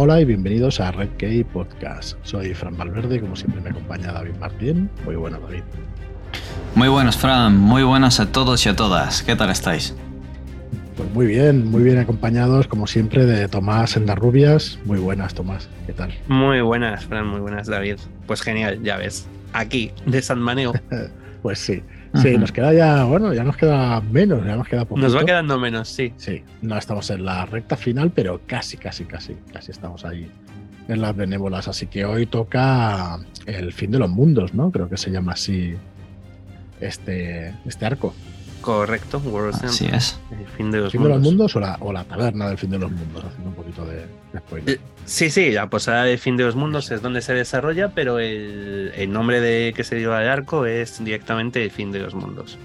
Hola y bienvenidos a Red Key Podcast. Soy Fran Valverde y como siempre me acompaña David Martín. Muy bueno, David. Muy buenos, Fran. Muy buenas a todos y a todas. ¿Qué tal estáis? Pues muy bien, muy bien acompañados, como siempre, de Tomás en las rubias. Muy buenas, Tomás. ¿Qué tal? Muy buenas, Fran. Muy buenas, David. Pues genial, ya ves. Aquí, de San Maneo. pues sí. Sí, nos queda ya, bueno, ya nos queda menos, ya nos queda poco. Nos va quedando menos, sí. Sí, no estamos en la recta final, pero casi, casi, casi, casi estamos ahí en las benévolas. Así que hoy toca el fin de los mundos, ¿no? Creo que se llama así este, este arco. Correcto, World Así es. El fin de los ¿Fin mundos. de los mundos o la, o la taberna del fin de los mundos? Haciendo un poquito de, de spoiler. Eh, Sí, sí, la posada del fin de los mundos es donde se desarrolla, pero el, el nombre de que se lleva el arco es directamente el fin de los mundos.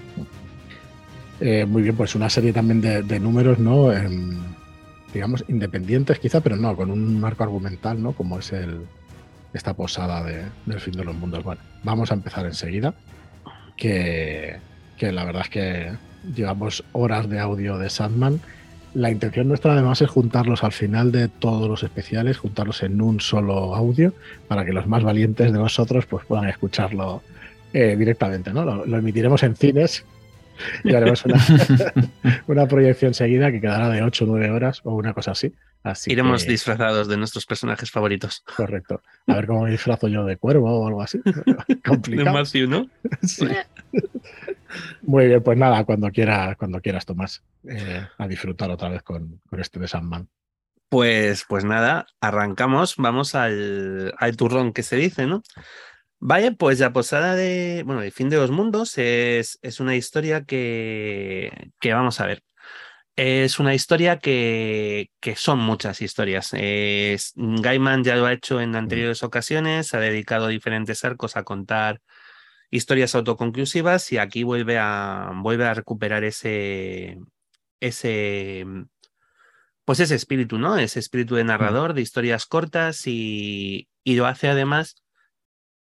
Eh, muy bien, pues una serie también de, de números, ¿no? Em, digamos, independientes quizá, pero no, con un marco argumental, ¿no? Como es el, esta posada de- del fin de los mundos. Bueno, vamos a empezar enseguida, que, que la verdad es que llevamos horas de audio de Sandman. La intención nuestra además es juntarlos al final de todos los especiales, juntarlos en un solo audio, para que los más valientes de nosotros pues, puedan escucharlo eh, directamente, ¿no? Lo, lo emitiremos en cines y haremos una, una proyección seguida que quedará de 8 o 9 horas o una cosa así. Así Iremos que- disfrazados de nuestros personajes favoritos. Correcto. A ver cómo me disfrazo yo de cuervo o algo así. De Complicado. Matthew, ¿no? Sí. Muy bien, pues nada, cuando quieras, cuando quieras, Tomás, eh, a disfrutar otra vez con, con este de Sandman. Pues, pues nada, arrancamos, vamos al, al turrón que se dice, ¿no? Vale, pues la posada de, bueno, el fin de los mundos es, es una historia que, que vamos a ver. Es una historia que, que son muchas historias. Es, Gaiman ya lo ha hecho en anteriores ocasiones, ha dedicado diferentes arcos a contar historias autoconclusivas y aquí vuelve a, vuelve a recuperar ese, ese, pues ese espíritu, ¿no? Ese espíritu de narrador, de historias cortas y, y lo hace además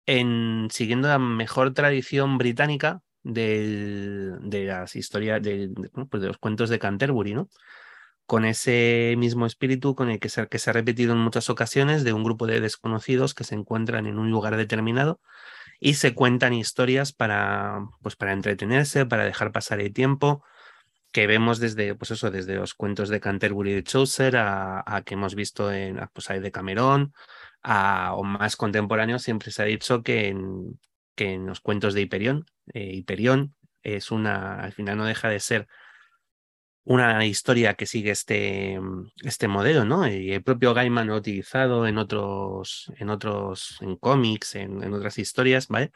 en siguiendo la mejor tradición británica de las historias, de, pues de los cuentos de Canterbury, ¿no? Con ese mismo espíritu con el que se, que se ha repetido en muchas ocasiones de un grupo de desconocidos que se encuentran en un lugar determinado y se cuentan historias para, pues para entretenerse, para dejar pasar el tiempo que vemos desde, pues eso, desde los cuentos de Canterbury de Chaucer a, que hemos visto en pues, ahí de Camerón, a, o más contemporáneos, siempre se ha dicho que en, que en los cuentos de Hiperión, eh, Hiperión es una, al final no deja de ser una historia que sigue este, este modelo, ¿no? Y el propio Gaiman lo ha utilizado en otros, en otros, en cómics, en, en otras historias, ¿vale?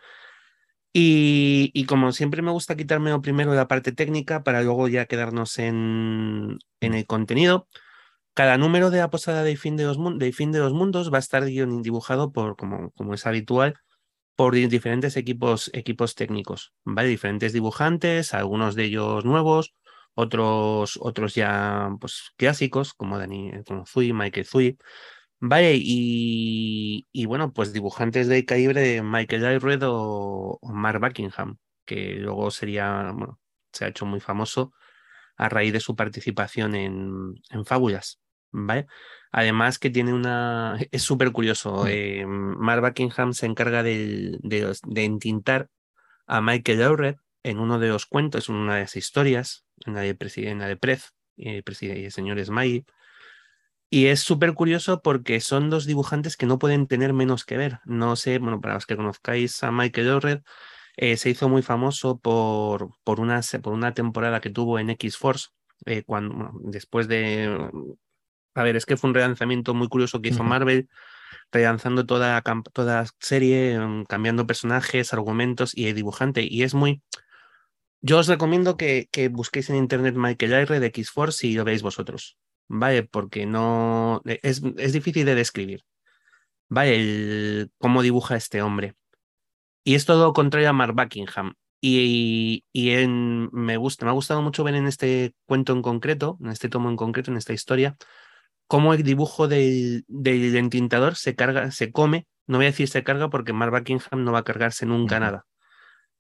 Y, y como siempre me gusta quitarme primero la parte técnica para luego ya quedarnos en, en el contenido. Cada número de la posada de fin de los, de fin de los mundos va a estar dibujado por, como, como es habitual, por di- diferentes equipos, equipos técnicos, ¿vale? Diferentes dibujantes, algunos de ellos nuevos, otros, otros ya pues, clásicos, como Dani, como Zui, Michael Zui. Vale, y, y bueno, pues dibujantes de calibre de Michael Allred o, o Mark Buckingham, que luego sería, bueno, se ha hecho muy famoso a raíz de su participación en, en Fábulas, ¿vale? Además que tiene una... Es súper curioso, eh, Mark Buckingham se encarga de, los- de entintar a Michael Allred en uno de los cuentos, en una de las historias, en la de, en la de Prez, eh, el señor Smiley, y es súper curioso porque son dos dibujantes que no pueden tener menos que ver. No sé, bueno, para los que conozcáis a Michael Allred, eh, se hizo muy famoso por, por, una, por una temporada que tuvo en X-Force, eh, cuando, bueno, después de... A ver, es que fue un relanzamiento muy curioso que hizo. Marvel, relanzando toda toda serie, mm, cambiando personajes, argumentos y el dibujante. Y es muy... Yo os recomiendo que, que busquéis en internet Michael Allred de X-Force y lo veáis vosotros. ¿vale? Porque no es, es difícil de describir, ¿vale? El, cómo dibuja este hombre. Y es todo contrario a Mark Buckingham. Y, y en- me gusta, me ha gustado mucho ver en este cuento en concreto, en este tomo en concreto, en esta historia, cómo el dibujo del, del entintador se carga, se come, no voy a decir se carga porque Mark Buckingham no va a cargarse nunca nada,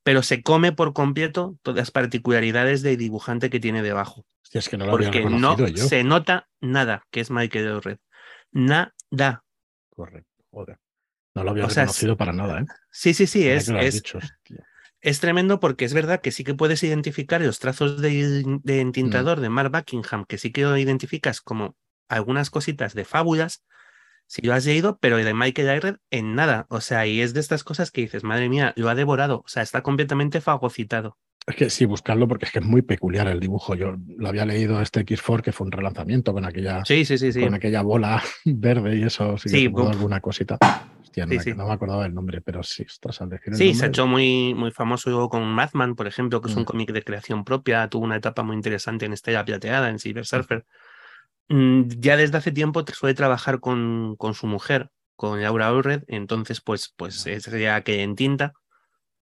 pero se come por completo todas las particularidades del dibujante que tiene debajo Hostia, es que no lo porque no yo. se nota nada que es Michael Allred. Nada. Da. Correcto. Joder. No lo había O sea, reconocido para nada, ¿eh? Sí, sí, sí, es, es, dicho, es tremendo porque es verdad que sí que puedes identificar los trazos de, de Mm. entintador de Mark Buckingham, que sí que lo identificas como algunas cositas de fábulas, si lo has leído, pero de Michael Ayred en nada. O sea, y es de estas cosas que dices, madre mía, lo ha devorado. O sea, está completamente fagocitado. Es que sí, buscarlo porque es que es muy peculiar el dibujo. Yo lo había leído este X4, que fue un relanzamiento con aquella, Sí, sí, sí, sí. con aquella bola verde y eso. Sí, que alguna cosita. Hostia, no, no me acordaba del nombre, pero sí, estás al decir el Sí, se ha hecho muy, muy famoso con Madman, por ejemplo, que es un Mm. cómic de creación propia. Tuvo una etapa muy interesante en Estela Plateada, en Silver Surfer. Mm, Ya desde hace tiempo suele trabajar con, con su mujer, con Laura Allred, entonces pues, pues es ya que en tinta.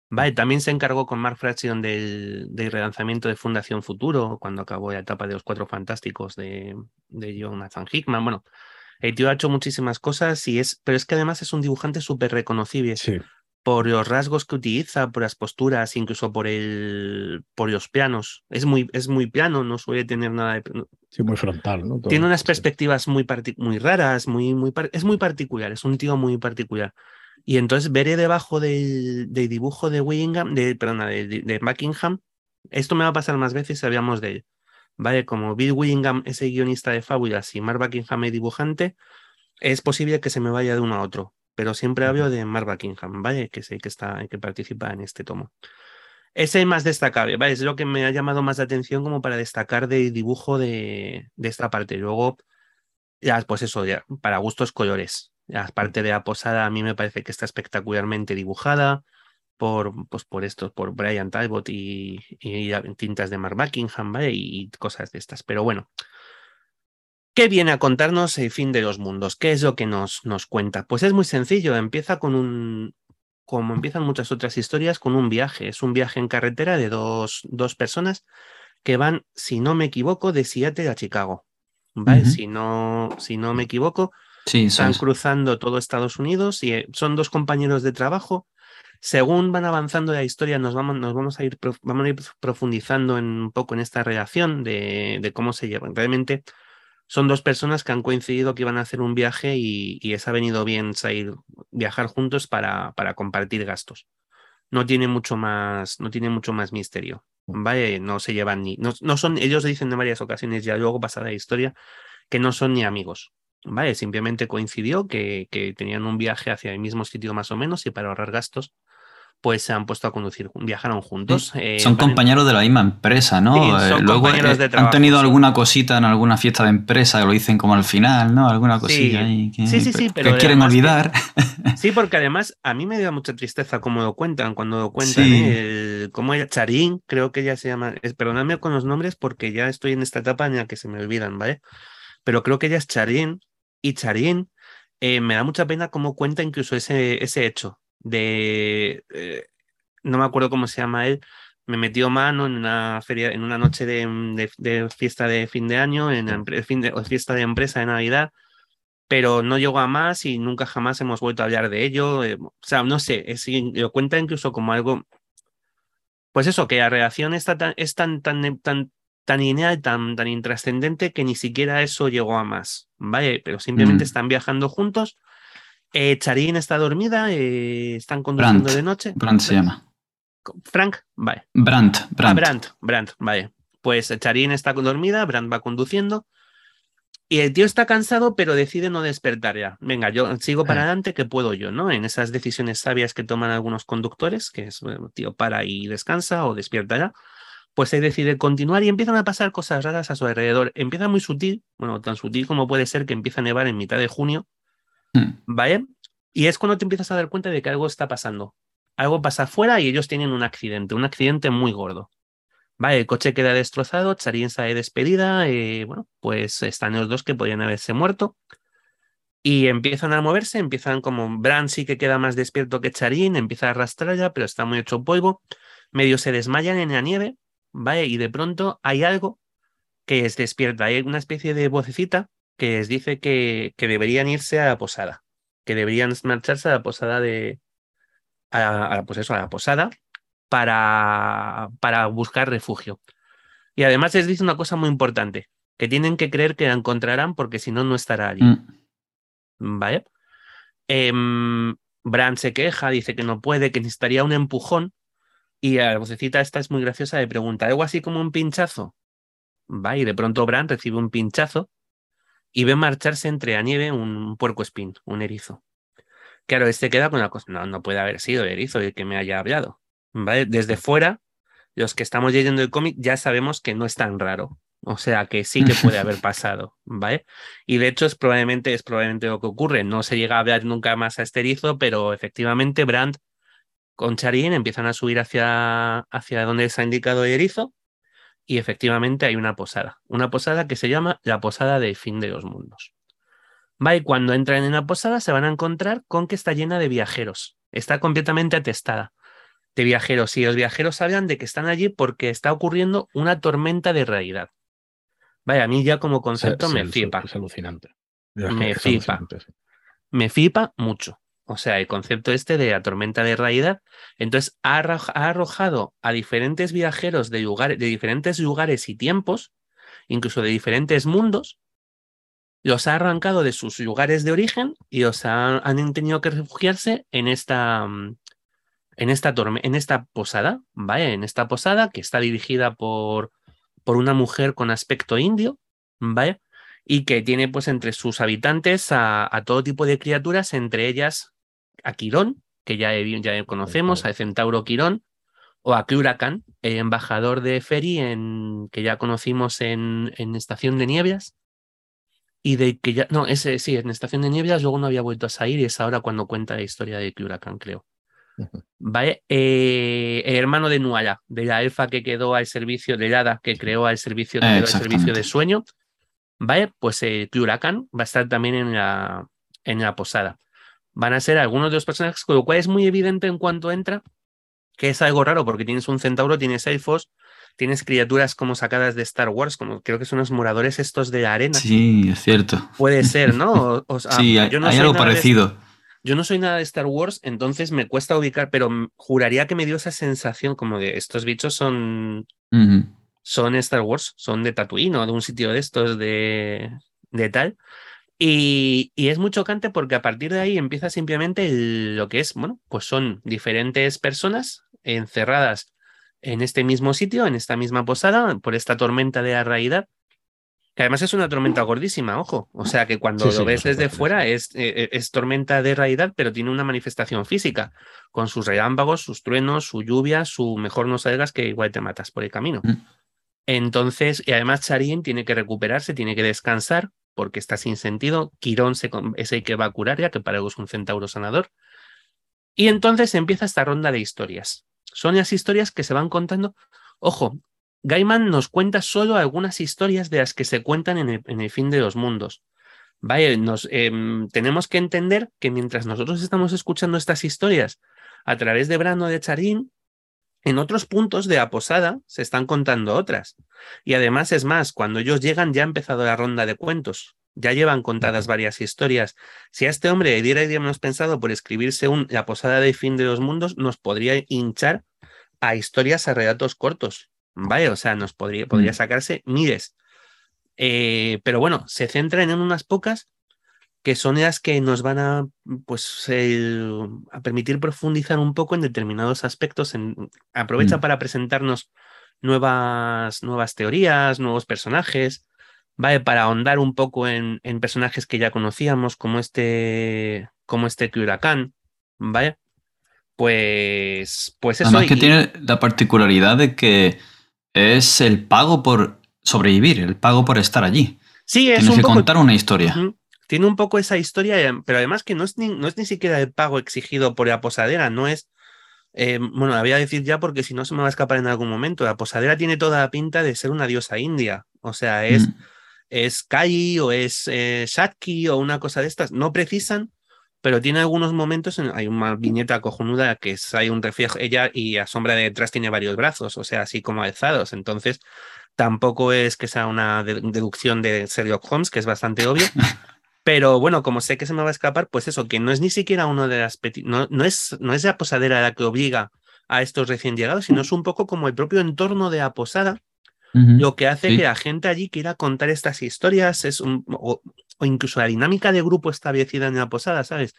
Vale, también se encargó con Mark Fraction del, del relanzamiento de Fundación Futuro, cuando acabó la etapa de los Cuatro Fantásticos de, de Jonathan Hickman. Bueno, el tío ha hecho muchísimas cosas, y es, pero es que además es un dibujante súper reconocible Sí, por los rasgos que utiliza, por las posturas, incluso por el, por los planos. Es muy, es muy plano, no suele tener nada de. sí, muy frontal, ¿no? Todo, Tiene unas sí. perspectivas muy, muy raras, muy, muy, es muy particular, es un tío muy particular. Y entonces veré debajo del, del dibujo de Willingham, de, perdona, de, de- Buckingham, esto me va a pasar más veces si hablamos de él. Vale, como Bill Willingham es el guionista de fábulas y Mark Buckingham el dibujante, es posible que se me vaya de uno a otro, pero siempre hablo de Mark Buckingham, ¿vale? Que sé que está, que participa en este tomo. Es el más destacable, ¿vale? Es lo que me ha llamado más la atención como para destacar del dibujo de, de esta parte. Luego, ya, pues eso, ya, para gustos colores. La parte de la posada a mí me parece que está espectacularmente dibujada por, pues por estos, por Brian Talbot y, y tintas de Mark Buckingham, ¿vale? Y, y cosas de estas. Pero bueno, ¿qué viene a contarnos el fin de los mundos? ¿Qué es lo que nos, nos cuenta? Pues es muy sencillo, empieza con un, como empiezan muchas otras historias, con un viaje. Es un viaje en carretera de dos, dos personas que van, si no me equivoco, de Seattle a Chicago. ¿Vale? Si, no, si no me equivoco, Sí, están es. cruzando todo Estados Unidos y eh, son dos compañeros de trabajo. Según van avanzando la historia, nos vamos, nos vamos a ir, vamos a ir profundizando en, un poco en esta relación de, de cómo se llevan. Realmente son dos personas que han coincidido que iban a hacer un viaje y, y les ha venido bien salir, viajar juntos para, para compartir gastos. No tiene mucho más, no tiene mucho más misterio. ¿Vale? No se llevan ni. No, no son, ellos dicen en varias ocasiones, ya luego pasada la historia, que no son ni amigos. ¿Vale? Simplemente coincidió que, que tenían un viaje hacia el mismo sitio más o menos y para ahorrar gastos, pues se han puesto a conducir, viajaron juntos. eh, Son compañeros de la misma empresa, ¿no? Sí, Eh, son Luego compañeros eh, de han trabajo, tenido sí. alguna cosita en alguna fiesta de empresa que lo dicen como al final, ¿no? Alguna cosilla Sí. ahí que, Sí, sí, sí, que pero quieren que- olvidar. Sí, porque además a mí me da mucha tristeza cómo lo cuentan, cuando lo cuentan. ¿eh? Ella, Charín, creo que ella se llama, perdonadme con los nombres porque ya estoy en esta etapa en la que se me olvidan, ¿vale? Pero creo que ella es Charín y Charín eh, me da mucha pena cómo cuenta incluso ese, ese hecho de, eh, no me acuerdo cómo se llama él, me metió mano en una feria, en una noche de, de- de fiesta de fin de año, en la fin de, fiesta de empresa de Navidad, pero no llegó a más y nunca jamás hemos vuelto a hablar de ello. eh, o sea, no sé, es, lo cuenta incluso como algo, pues eso, que la relación está tan, es tan, tan, tan, tan lineal, tan, tan intrascendente que ni siquiera eso llegó a más, ¿vale? Pero simplemente Mm. están viajando juntos. Eh, Charín está dormida, eh, están conduciendo Brandt. de noche. Brandt se llama. Frank, vale. Brandt, Ah, Brandt. Vale. Pues Charín está dormida, Brandt va conduciendo. Y el tío está cansado, pero decide no despertar ya. Venga, yo sigo para Eh. adelante, que puedo yo, ¿no? En esas decisiones sabias que toman algunos conductores, que es, bueno, tío, para y descansa o despierta ya. Pues él decide continuar y empiezan a pasar cosas raras a su alrededor. Empieza muy sutil, bueno, tan sutil como puede ser que empieza a nevar en mitad de junio. ¿Vale? Y es cuando te empiezas a dar cuenta de que algo está pasando. Algo pasa afuera y ellos tienen un accidente, un accidente muy gordo. Vale, el coche queda destrozado, Charín sale despedida, eh, bueno, pues están los dos que podrían haberse muerto. Y empiezan a moverse, empiezan como Bran sí que queda más despierto que Charín, empieza a arrastrarla, pero está muy hecho polvo. Medio se desmayan en la nieve, ¿vale? Y de pronto hay algo que les despierta. Hay una especie de vocecita que les dice que, que deberían irse a la posada, que deberían marcharse a la posada de. A, a, pues eso, a la posada para, para buscar refugio. Y además les dice una cosa muy importante, que tienen que creer que la encontrarán porque si no, no estará allí. Mm. ¿vale? Em, Bran se queja, dice que no puede, que necesitaría un empujón. Y la vocecita esta es muy graciosa, le pregunta, ¿algo así como un pinchazo? Va, y de pronto Bran recibe un pinchazo y ve marcharse entre la nieve un puerco espín, un erizo. Claro, este queda con la cosa, no, no puede haber sido el erizo el que me haya hablado. ¿Vale? Desde fuera, los que estamos leyendo el cómic ya sabemos que no es tan raro. O sea que sí que puede haber pasado, ¿vale? Y de hecho es probablemente, es probablemente lo que ocurre. No se llega a ver nunca más a este erizo, pero efectivamente Brandt con Charín empiezan a subir hacia, hacia donde se ha indicado el erizo y efectivamente hay una posada. Una posada que se llama la Posada del Fin de los Mundos. Y cuando entran en la posada se van a encontrar con que está llena de viajeros. Está completamente atestada de viajeros y los viajeros hablan de que están allí porque está ocurriendo una tormenta de realidad. Vaya, a mí ya como concepto me flipa. Es alucinante. Me flipa. Me flipa mucho. O sea, el concepto este de la tormenta de realidad. Entonces, ha arrojado a diferentes viajeros de, de diferentes lugares y tiempos, incluso de diferentes mundos, los ha arrancado de sus lugares de origen y los han tenido que refugiarse en esta, mm, en esta, en esta posada, ¿vale? En esta posada que está dirigida por por una mujer con aspecto indio, ¿vale? Y que tiene pues entre sus habitantes a, todo tipo de criaturas, entre ellas a Quirón, que ya, ya conocemos, a Centauro Quirón, o a Cluracan, el embajador de Feri, en, que ya conocimos en, en Estación de Nieves, y de que ya, no, ese sí, en Estación de Nieves luego no había vuelto a salir y es ahora cuando cuenta la historia de Cluracan, creo. ¿Vale? Eh, el hermano de Nuala, de la elfa que quedó al servicio, de Hada que creó al servicio, de, servicio de sueño. ¿Vale? Pues eh, va a estar también en la, en la posada. Van a ser algunos de los personajes, con lo cual es muy evidente en cuanto entra que es algo raro porque tienes un centauro, tienes elfos, tienes criaturas como sacadas de Star Wars, como creo que son los moradores estos de la arena. Sí, es cierto. Puede ser, ¿no? sí, hay, algo parecido. Yo no soy nada de Star Wars, entonces me cuesta ubicar, pero juraría que me dio esa sensación como de estos bichos son, son Star Wars, son de Tatooine o de un sitio de estos de, de tal. Y, y, es muy chocante porque a partir de ahí empieza simplemente lo que es, bueno, pues son diferentes personas encerradas en este mismo sitio, en esta misma posada, por esta tormenta de la realidad, que además es una tormenta gordísima, ojo. O sea que cuando lo ves desde fuera es, eh, es, tormenta de realidad, pero tiene una manifestación física, con sus relámpagos, sus truenos, su lluvia, su mejor no salgas que igual te matas por el camino. Mm. Entonces, y además Charín tiene que recuperarse, tiene que descansar, porque está sin sentido. Quirón es el que va a curar ya, que para algo es un centauro sanador. Y entonces empieza esta ronda de historias. Son las historias que se van contando. Ojo, Gaiman nos cuenta solo algunas historias de las que se cuentan en el, fin de los mundos. Vaya, nos, em, tenemos que entender que mientras nosotros estamos escuchando estas historias a través de Brano de Charín, en otros puntos de la posada se están contando otras. Y además es más, cuando ellos llegan ya ha empezado la ronda de cuentos. Ya llevan contadas varias historias. Si a este hombre le diéramos pensado por escribirse un, la posada de fin de los mundos, nos podría hinchar a historias, a relatos cortos. ¿vale? O sea, nos podría, podría mm. sacarse miles. Eh, pero bueno, se centran en unas pocas que son las que nos van a, pues, a permitir profundizar un poco en determinados aspectos. En, aprovecha mm. para presentarnos nuevas, nuevas teorías, nuevos personajes, ¿vale? Para ahondar un poco en, en personajes que ya conocíamos, como este, como este Huracán, ¿vale? Pues, pues eso. Además que tiene la particularidad de que es el pago por sobrevivir, el pago por estar allí. Sí, es Tienes que contar una historia. Tiene un poco esa historia, eh, pero además que no es ni, no es ni siquiera el pago exigido por la posadera, no es. Eh, bueno, la voy a decir ya porque si no se me va a escapar en algún momento. La posadera tiene toda la pinta de ser una diosa india. O sea, es, mm. es Kai o es eh, o una cosa de estas. No precisan pero tiene algunos momentos, en, hay una viñeta cojonuda que es, hay un reflejo, ella y a sombra de detrás tiene varios brazos, o sea, así como alzados, entonces tampoco es que sea una deducción de Sherlock Holmes, que es bastante obvio, pero bueno, como sé que se me va a escapar, pues eso, que no es ni siquiera uno de las, no, no, es, no es la posadera la que obliga a estos recién llegados, sino es un poco como el propio entorno de la posada, lo que hace que la gente allí quiera contar estas historias es un, o, o incluso la dinámica de grupo establecida en la posada, ¿sabes?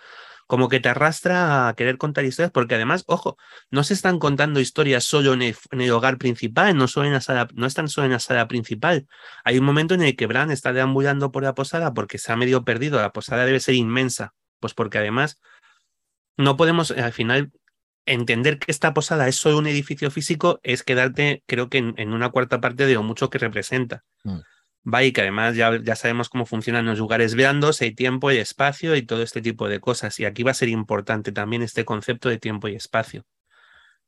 Como que te arrastra a querer contar historias, porque además, ojo, no se están contando historias solo en el, hogar principal, no, solo en la sala, no están solo en la sala principal. Hay un momento en el que Bran está deambulando por la posada porque se ha medio perdido, la posada debe ser inmensa, pues porque además no podemos al final entender que esta posada es solo un edificio físico es quedarte, creo que en, una cuarta parte de lo mucho que representa. Mm. Y que además ya, ya sabemos cómo funcionan los lugares blandos, hay tiempo y espacio y todo este tipo de cosas. Y aquí va a ser importante también este concepto de tiempo y espacio.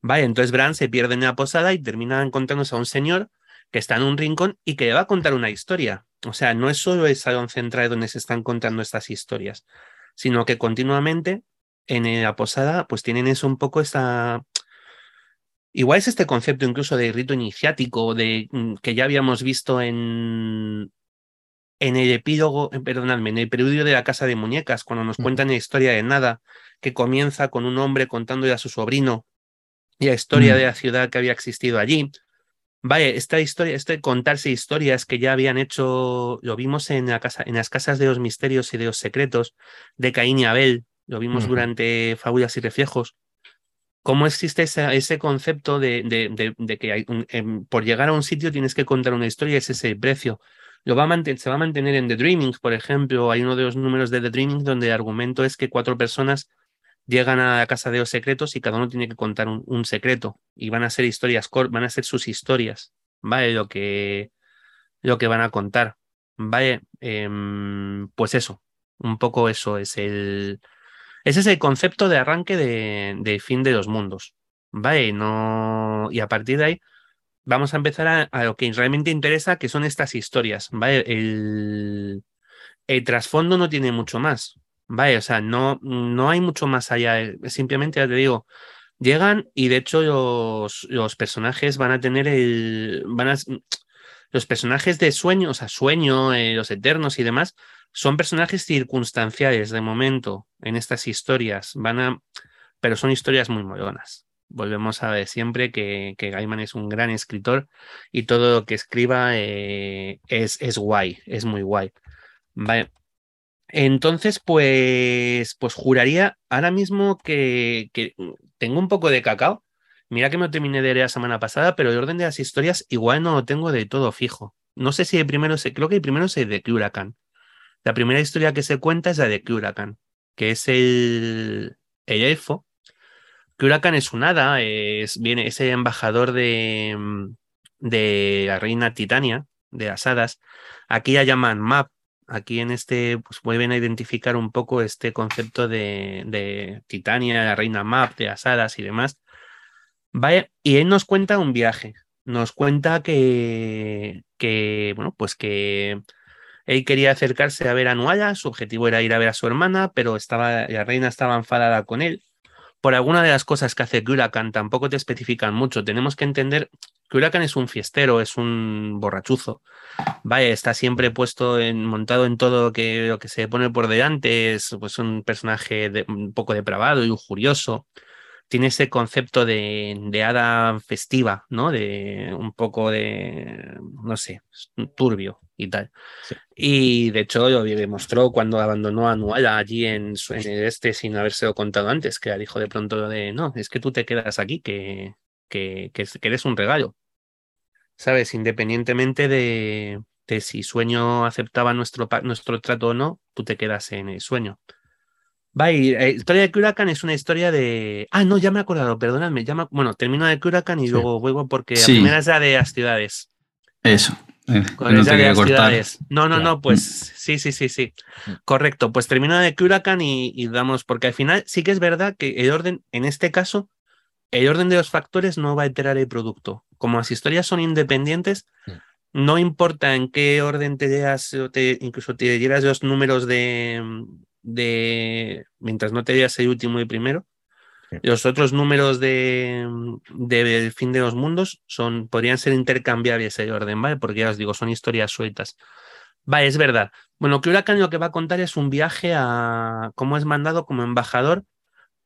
Vale, entonces Bran se pierde en la posada y termina encontrándose a un señor que está en un rincón y que le va a contar una historia. O sea, no es solo el salón central donde se están contando estas historias, sino que continuamente en la posada pues tienen eso un poco esta... Igual es este concepto incluso de rito iniciático, de mm, que ya habíamos visto en, en el epílogo, eh, perdonadme, en el preludio de la Casa de Muñecas, cuando nos cuentan la historia de nada, que comienza con un hombre contándole a su sobrino y la historia de la ciudad que había existido allí. Vale, esta historia, este contarse historias que ya habían hecho, lo vimos en, la casa, en las casas de los misterios y de los secretos de Caín y Abel, lo vimos durante Fábulas y Reflejos, cómo existe ese, concepto de, que em, por llegar a un sitio tienes que contar una historia, ese es el precio. Lo va a se va a mantener en The Dreaming, por ejemplo, hay uno de los números de The Dreaming donde el argumento es que cuatro personas llegan a la casa de los secretos y cada uno tiene que contar un, secreto y van a ser historias, van a ser sus historias, ¿vale? Lo que, lo que van a contar, ¿vale? Em, pues eso, un poco eso es el, ese es el concepto de arranque de, fin de los mundos. ¿Vale? Y a partir de ahí vamos a empezar a, lo que realmente interesa, que son estas historias. El, el trasfondo no tiene mucho más. ¿Vale? O sea, no, no hay mucho más allá. Simplemente, ya te digo, llegan y de hecho los, los personajes van a tener el. Van a, los personajes de sueño, o sea, sueño, eh, los eternos y demás, son personajes circunstanciales de momento en estas historias, van a, pero son historias muy modernas. Volvemos a ver siempre que, que Gaiman es un gran escritor y todo lo que escriba eh, es, es guay, es muy guay. Vale. Entonces, pues, pues juraría ahora mismo que, que, tengo un poco de cacao. Mira que me terminé de leer la semana pasada, pero el orden de las historias igual no lo tengo de todo fijo. No sé si el primero, se, creo que el primero es el de Huracán. La primera historia que se cuenta es la de Huracán, que es el, el elfo. Huracán es un hada, es, viene, es el embajador de, de la reina Titania, de las hadas. Aquí la llaman Map. Aquí en este, pues vuelven a identificar un poco este concepto de, de Titania, la reina Map, de las hadas y demás. Y él nos cuenta un viaje. Nos cuenta que, que bueno, pues que él quería acercarse a ver a Nuala, su objetivo era ir a ver a su hermana, pero estaba, la reina estaba enfadada con él. Por alguna de las cosas que hace Huracan tampoco te especifican mucho. Tenemos que entender que Huracan es un fiestero, es un borrachuzo. Vaya, está siempre puesto en, montado en todo lo que, lo que se pone por delante. Es pues, un personaje un poco depravado y lujurioso tiene ese concepto de, de, hada festiva, ¿no? De un poco de, no sé, turbio y tal. Y de hecho lo demostró cuando abandonó a Nuala allí en, en el este sin habérselo contado antes, que dijo de pronto de, no, es que tú te quedas aquí, que, que, que, eres un regalo. ¿Sabes? Independientemente de, de si sueño aceptaba nuestro, nuestro trato o no, tú te quedas en el sueño. Va, y la eh, historia de Curacan es una historia de. Ah, no, ya me he acordado, perdonadme. Bueno, termino de Curacan y luego vuelvo porque la primera es la de las ciudades. Eso. Eh, no, no, no, no, pues sí, sí, sí, sí. Mm. Correcto. Pues termino de Curacan y, y damos, porque al final sí que es verdad que el orden, en este caso, el orden de los factores no va a alterar el producto. Como las historias son independientes, mm. no importa en qué orden te leas, o te, incluso te dieras los números de, de, mientras no te digas el último y primero, los otros números de, del fin de los mundos son, podrían ser intercambiables el orden, ¿vale? Porque ya os digo, son historias sueltas. Vale, es verdad. Bueno, que Huracán lo que va a contar es un viaje a, cómo es mandado como embajador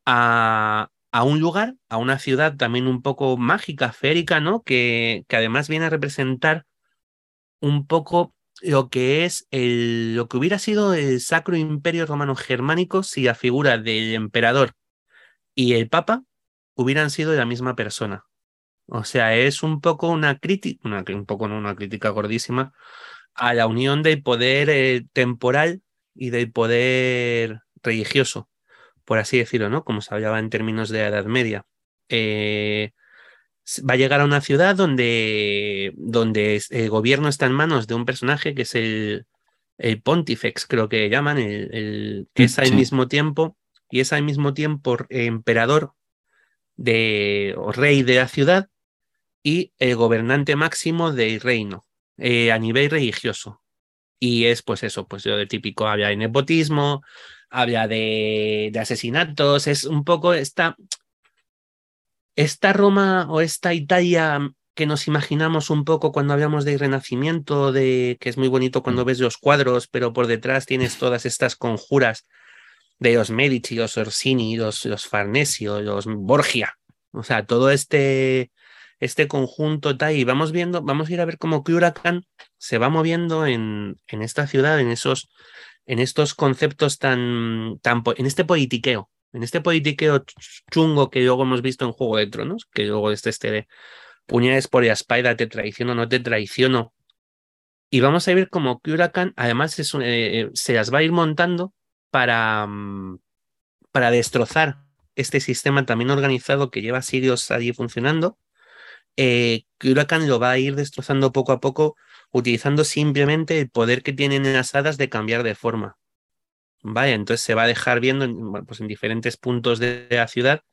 a, a un lugar, a una ciudad también un poco mágica, férica, ¿no? Que, que además viene a representar un poco lo que es el, lo que hubiera sido el Sacro Imperio Romano Germánico si la figura del emperador y el Papa hubieran sido de la misma persona. O sea, es un poco una crítica, un poco una crítica gordísima a la unión del poder eh, temporal y del poder religioso, por así decirlo, ¿no? Como se hablaba en términos de Edad Media. Eh, va a llegar a una ciudad donde, donde el gobierno está en manos de un personaje que es el, el Pontifex, creo que llaman, el, que es al mismo tiempo, y es al mismo tiempo emperador de, o rey de la ciudad y el gobernante máximo del reino eh, a nivel religioso. Y es pues eso, pues lo de típico, habla de nepotismo, habla de, de asesinatos, es un poco esta, esta Roma o esta Italia que nos imaginamos un poco cuando hablamos de Renacimiento, de que es muy bonito cuando mm. ves los cuadros, pero por detrás tienes todas estas conjuras de los Medici, los Orsini, los, los Farnesi, los Borgia. O sea, todo este, este conjunto tal, y vamos viendo, vamos a ir a ver cómo Huracán se va moviendo en, en esta ciudad, en esos, en estos conceptos tan, tan, en este politiqueo, en este politiqueo chungo que luego hemos visto en Juego de Tronos, que luego este, este de puñales por la te traiciono, no te traiciono. Y vamos a ver cómo Huracán, además, es, eh, se las va a ir montando para, mm, para destrozar este sistema también organizado que lleva siglos allí funcionando. Eh, Huracán lo va a ir destrozando poco a poco, utilizando simplemente el poder que tienen en las hadas de cambiar de forma. Vaya, entonces se va a dejar viendo en, pues en diferentes puntos de, la ciudad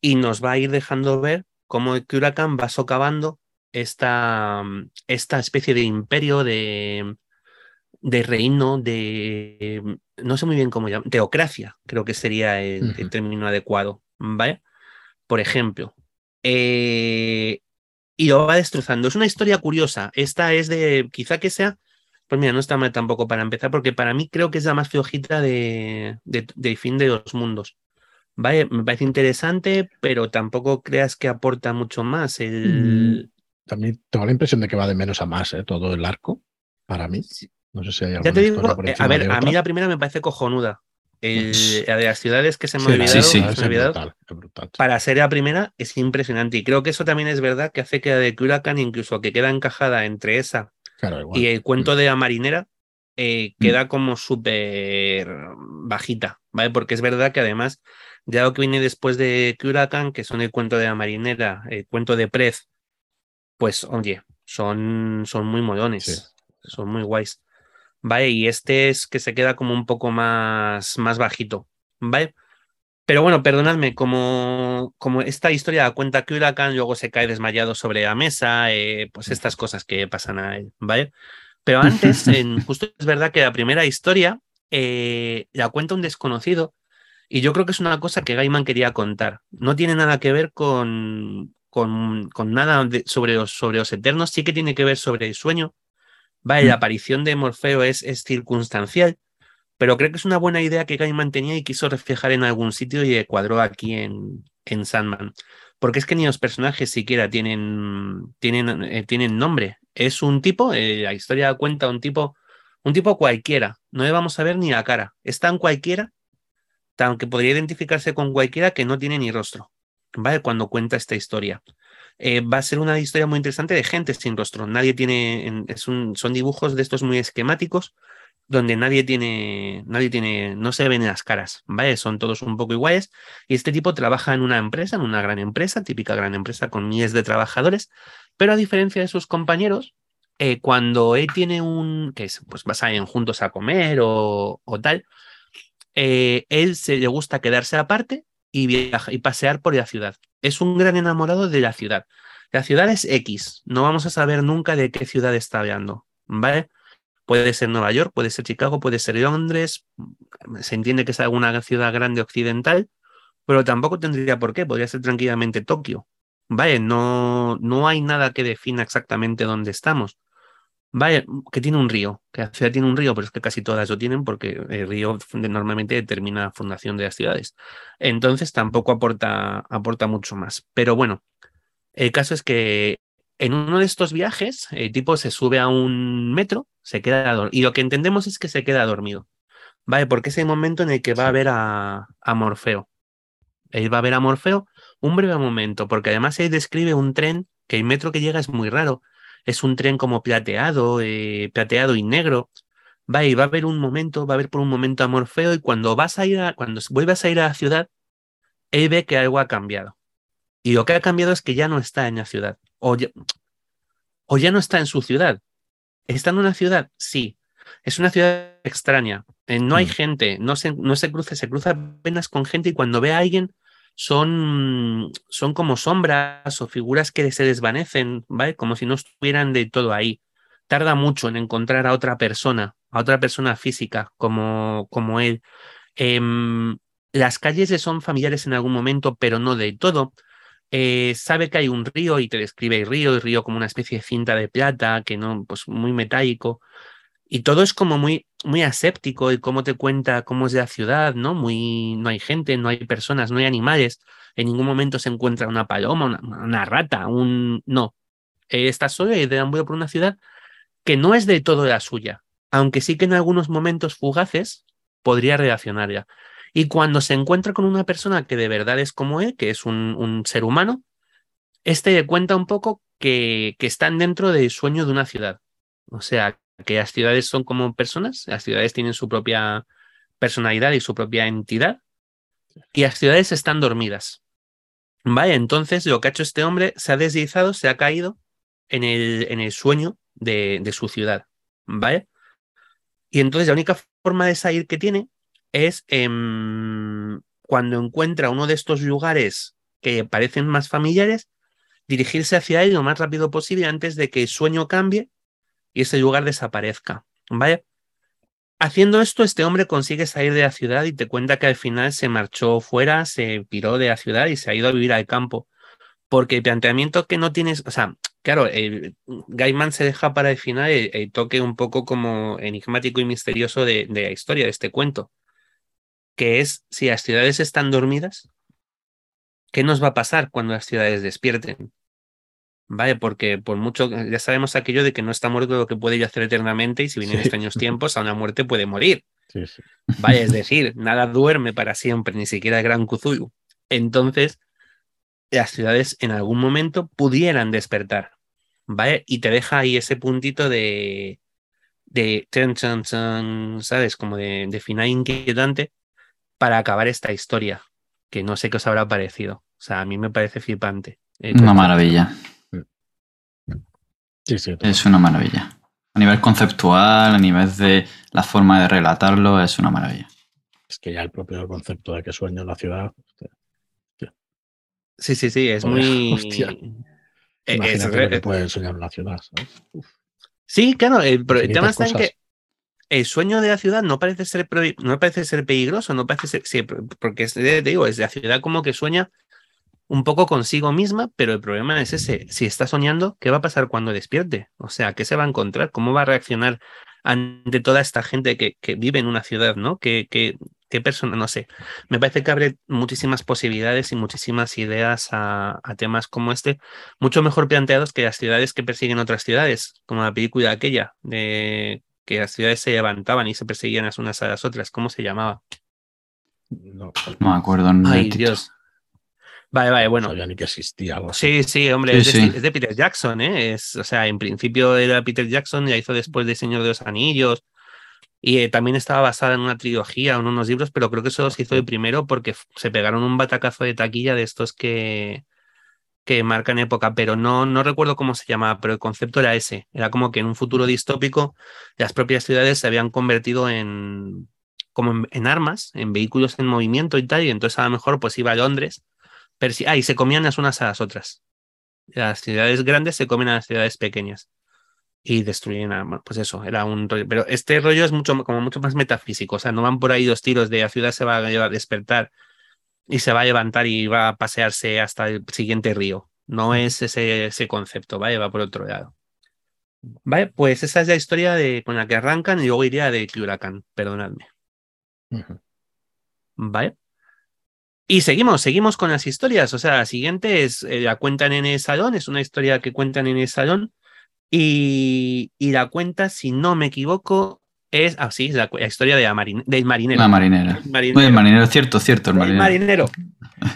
y nos va a ir dejando ver cómo el Huracán va socavando esta, esta especie de imperio, de, de reino, de no sé muy bien cómo llamar, teocracia, creo que sería el, término adecuado. ¿Vale? Por ejemplo, eh, y lo va destrozando. Es una historia curiosa. Esta es de, quizá que sea pues mira, no está mal tampoco para empezar, porque para mí creo que es la más flojita de, de, fin de los mundos. Vale, me parece interesante, pero tampoco creas que aporta mucho más. El... Mm, también tengo la impresión de que va de menos a más ¿eh? todo el arco, para mí. No sé si hay Ya te digo, eh, a ver, a mí la primera me parece cojonuda. El, de las ciudades que se me, sí, olvidado, para ser la primera es impresionante y creo que eso también es verdad que hace que la de Huracán incluso que queda encajada entre esa y el cuento de la marinera eh, mm. queda como súper bajita, ¿vale? Porque es verdad que además, ya lo que viene después de Huracán, que son el cuento de la marinera, el cuento de Prez, pues oye, son, son muy molones, son muy guays. ¿Vale? Y este es que se queda como un poco más, más bajito, ¿vale? Pero bueno, perdonadme, como, como esta historia da cuenta que Huracán luego se cae desmayado sobre la mesa, eh, pues estas cosas que pasan a él, ¿vale? Pero antes, en, justo es verdad que la primera historia eh, la cuenta un desconocido y yo creo que es una cosa que Gaiman quería contar. No tiene nada que ver con, con, con nada sobre, los, sobre los eternos, sí que tiene que ver sobre el sueño. Vale, la mm. aparición de Morfeo es, es circunstancial, pero creo que es una buena idea que Gaiman tenía y quiso reflejar en algún sitio y cuadró aquí en, en Sandman. Porque es que ni los personajes siquiera tienen, tienen, eh, tienen nombre. Es un tipo, eh, la historia cuenta un tipo, un tipo cualquiera. No le vamos a ver ni la cara. Es tan cualquiera, tan que podría identificarse con cualquiera que no tiene ni rostro. ¿Vale? Cuando cuenta esta historia. Eh, va a ser una historia muy interesante de gente sin rostro. Nadie tiene, es un, son dibujos de estos muy esquemáticos donde nadie tiene, nadie tiene, no se ven las caras, ¿vale? Son todos un poco iguales. Y este tipo trabaja en una empresa, en una gran empresa, típica gran empresa con miles de trabajadores, pero a diferencia de sus compañeros, eh, cuando él tiene un, que es, pues vas a ir juntos a comer o, tal, eh, él se le gusta quedarse aparte y, viaja, y pasear por la ciudad. Es un gran enamorado de la ciudad. La ciudad es X, no vamos a saber nunca de qué ciudad está hablando, ¿vale? Puede ser Nueva York, puede ser Chicago, puede ser Londres, se entiende que es alguna ciudad grande occidental, pero tampoco tendría por qué, podría ser tranquilamente Tokio. Vale, no, no hay nada que defina exactamente dónde estamos. Vale, que tiene un río, que la ciudad tiene un río, pero es que casi todas lo tienen porque el río normalmente determina la fundación de las ciudades. Entonces tampoco aporta, aporta mucho más. Pero bueno, el caso es que en uno de estos viajes, el tipo se sube a un metro, se queda dormido. Y lo que entendemos es que se queda dormido. ¿Vale? Porque es el momento en el que va a ver a, a Morfeo. Él va a ver a Morfeo un breve momento, porque además él describe un tren que el metro que llega es muy raro. Es un tren como plateado, eh, plateado y negro. Va y va a haber un momento, va a haber por un momento a Morfeo y cuando vas a ir a, cuando vuelvas a ir a la ciudad, él ve que algo ha cambiado. Y lo que ha cambiado es que ya no está en la ciudad. O ya, o ya no está en su ciudad. ¿Está en una ciudad? Sí. Es una ciudad extraña. Eh, no hay gente, no se, no se cruza, se cruza apenas con gente y cuando ve a alguien son, son como sombras o figuras que se desvanecen, ¿vale? Como si no estuvieran de todo ahí. Tarda mucho en encontrar a otra persona, a otra persona física como, como él. Em, las calles le son familiares en algún momento, pero no de todo. Eh, sabe que hay un río y te describe el río, el río como una especie de cinta de plata, que no, pues muy metálico. Y todo es como muy, muy aséptico y cómo te cuenta cómo es la ciudad, ¿no? Muy, no hay gente, no hay personas, no hay animales. En ningún momento se encuentra una paloma, una, rata, un... No. Eh, está solo y deambula por una ciudad que no es de todo la suya, aunque sí que en algunos momentos fugaces podría reaccionar Y cuando se encuentra con una persona que de verdad es como él, que es un, ser humano, este cuenta un poco que, están dentro del sueño de una ciudad. O sea, que las ciudades son como personas, las ciudades tienen su propia personalidad y su propia entidad, y las ciudades están dormidas. Vale, entonces lo que ha hecho este hombre se ha deslizado, se ha caído en el, en el sueño de, de su ciudad. ¿Vale? Y entonces la única forma de salir que tiene es em, cuando encuentra uno de estos lugares que parecen más familiares, dirigirse hacia él lo más rápido posible antes de que el sueño cambie y ese lugar desaparezca. Haciendo esto, este hombre consigue salir de la ciudad y te cuenta que al final se marchó fuera, se piró de la ciudad y se ha ido a vivir al campo. Porque el planteamiento que no tienes, o sea, claro, Gaiman se deja para el final el, toque un poco como enigmático y misterioso de, de la historia de este cuento, que es si las ciudades están dormidas, ¿qué nos va a pasar cuando las ciudades despierten? ¿vale? Porque por mucho, ya sabemos aquello de que no está muerto lo que puede ir hacer eternamente y si vienen extraños tiempos, a una muerte puede morir. Sí, sí. Vale, es decir, nada duerme para siempre, ni siquiera el gran Cthulhu. Entonces, las ciudades en algún momento pudieran despertar, ¿vale? Y te deja ahí ese puntito de, de ¿sabes? Como de, de final inquietante para acabar esta historia, que no sé qué os habrá parecido. O sea, a mí me parece flipante. Una maravilla. Sí, sí, Es una maravilla. A nivel conceptual, a nivel de la forma de relatarlo, es una maravilla. Es que ya el propio concepto de que sueño en la ciudad. hostia, Sí, sí, sí, es muy... hostia. Eh, Imagínate es lo que puede soñar en la ciudad. Sí, claro, el, el tema está en que el sueño de la ciudad no parece ser, no parece ser peligroso, no parece ser, porque es, te digo, es la ciudad como que sueña un poco consigo misma, pero el problema es ese, si está soñando, ¿qué va a pasar cuando despierte? O sea, ¿qué se va a encontrar? ¿Cómo va a reaccionar ante toda esta gente que, que vive en una ciudad, ¿no? ¿Qué, qué, qué persona? No sé. Me parece que abre muchísimas posibilidades y muchísimas ideas a, a temas como este, mucho mejor planteados que las ciudades que persiguen otras ciudades, como la película aquella, de que las ciudades se levantaban y se perseguían las unas a las otras. ¿Cómo se llamaba? No, No me acuerdo. no Ay. Dios. Vale, vale, no bueno. sabía ni que existía algo así. Sí, sí, hombre, Sí, es, de, sí. es de Peter Jackson, ¿eh? Es, o sea, en principio era Peter Jackson, ya hizo después de Señor de los Anillos, y eh, también estaba basada en una trilogía o en unos libros, pero creo que solo se hizo de primero porque se pegaron un batacazo de taquilla de estos que, que marcan época, pero no, no recuerdo cómo se llamaba, pero el concepto era ese, era como que en un futuro distópico las propias ciudades se habían convertido en como en, en armas, en vehículos en movimiento y tal, y entonces a lo mejor pues iba a Londres, persi- ah, y se comían las unas a las otras. Las ciudades grandes se comen a las ciudades pequeñas y destruyen a, pues eso, era un rollo. Pero este rollo es mucho, como mucho más metafísico, o sea, no van por ahí dos tiros de la ciudad se va a despertar y se va a levantar y va a pasearse hasta el siguiente río. No es ese, ese concepto, ¿vale? Va por otro lado. Vale, pues esa es la historia de, con la que arrancan y luego iría de Huracán, perdonadme. ¿Vale? Y seguimos, seguimos con las historias. O sea, la siguiente es, eh, la cuentan en el salón, es una historia que cuentan en el salón. Y, y la cuenta, si no me equivoco, es, ah, sí, es la, la historia de la marin- del marinero. La marinera. Muy el marinero, cierto, cierto, el El marinero. marinero.